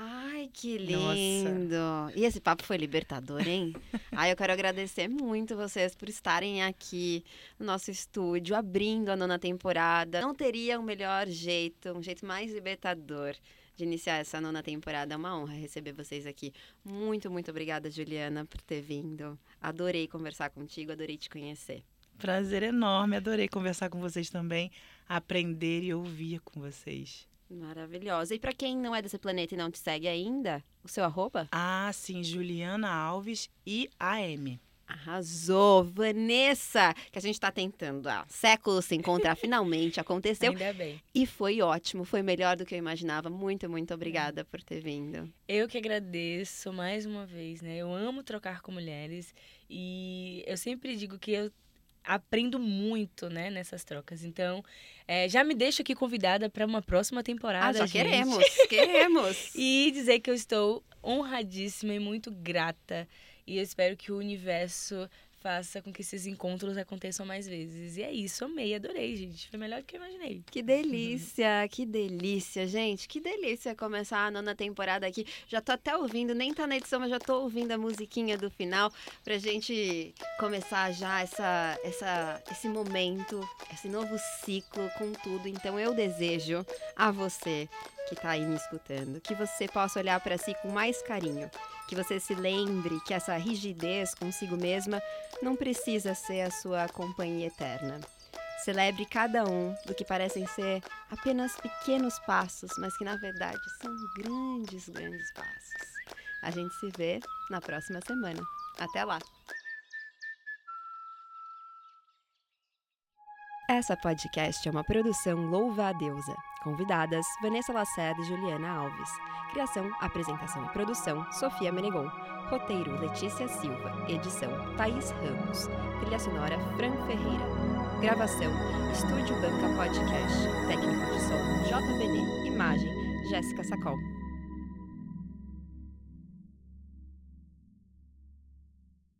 Ai, que lindo! Nossa. E esse papo foi libertador, hein? (laughs) Ai, eu quero agradecer muito vocês por estarem aqui no nosso estúdio, abrindo a nona temporada. Não teria um melhor jeito, um jeito mais libertador de iniciar essa nona temporada. É uma honra receber vocês aqui. Muito, muito obrigada, Juliana, por ter vindo. Adorei conversar contigo, adorei te conhecer. Prazer enorme, adorei conversar com vocês também, aprender e ouvir com vocês. Maravilhosa. E para quem não é desse planeta e não te segue ainda, o seu arroba? Ah, sim, Juliana Alves e AM. Arrasou, Vanessa, que a gente está tentando há séculos se encontrar, (laughs) finalmente aconteceu. Ainda bem. E foi ótimo, foi melhor do que eu imaginava. Muito, muito obrigada por ter vindo. Eu que agradeço mais uma vez, né? Eu amo trocar com mulheres e eu sempre digo que eu aprendo muito, né, nessas trocas. Então, é, já me deixo aqui convidada para uma próxima temporada. Ah, já gente. queremos, (laughs) queremos. e dizer que eu estou honradíssima e muito grata. E eu espero que o universo faça com que esses encontros aconteçam mais vezes. E é isso, amei, adorei, gente. Foi melhor do que eu imaginei. Que delícia, que delícia, gente. Que delícia começar a nona temporada aqui. Já tô até ouvindo, nem tá na edição, mas já tô ouvindo a musiquinha do final pra gente começar já essa, essa, esse momento, esse novo ciclo com tudo. Então eu desejo a você que tá aí me escutando, que você possa olhar para si com mais carinho que você se lembre que essa rigidez consigo mesma não precisa ser a sua companhia eterna. Celebre cada um do que parecem ser apenas pequenos passos, mas que na verdade são grandes, grandes passos. A gente se vê na próxima semana. Até lá! Essa podcast é uma produção Louva a Deusa. Convidadas: Vanessa Lacerda e Juliana Alves. Criação, apresentação e produção: Sofia Menegon. Roteiro: Letícia Silva. Edição: Thaís Ramos. Trilha sonora: Fran Ferreira. Gravação: Estúdio Banca Podcast. Técnico de som: JBD. Imagem: Jéssica Sacol.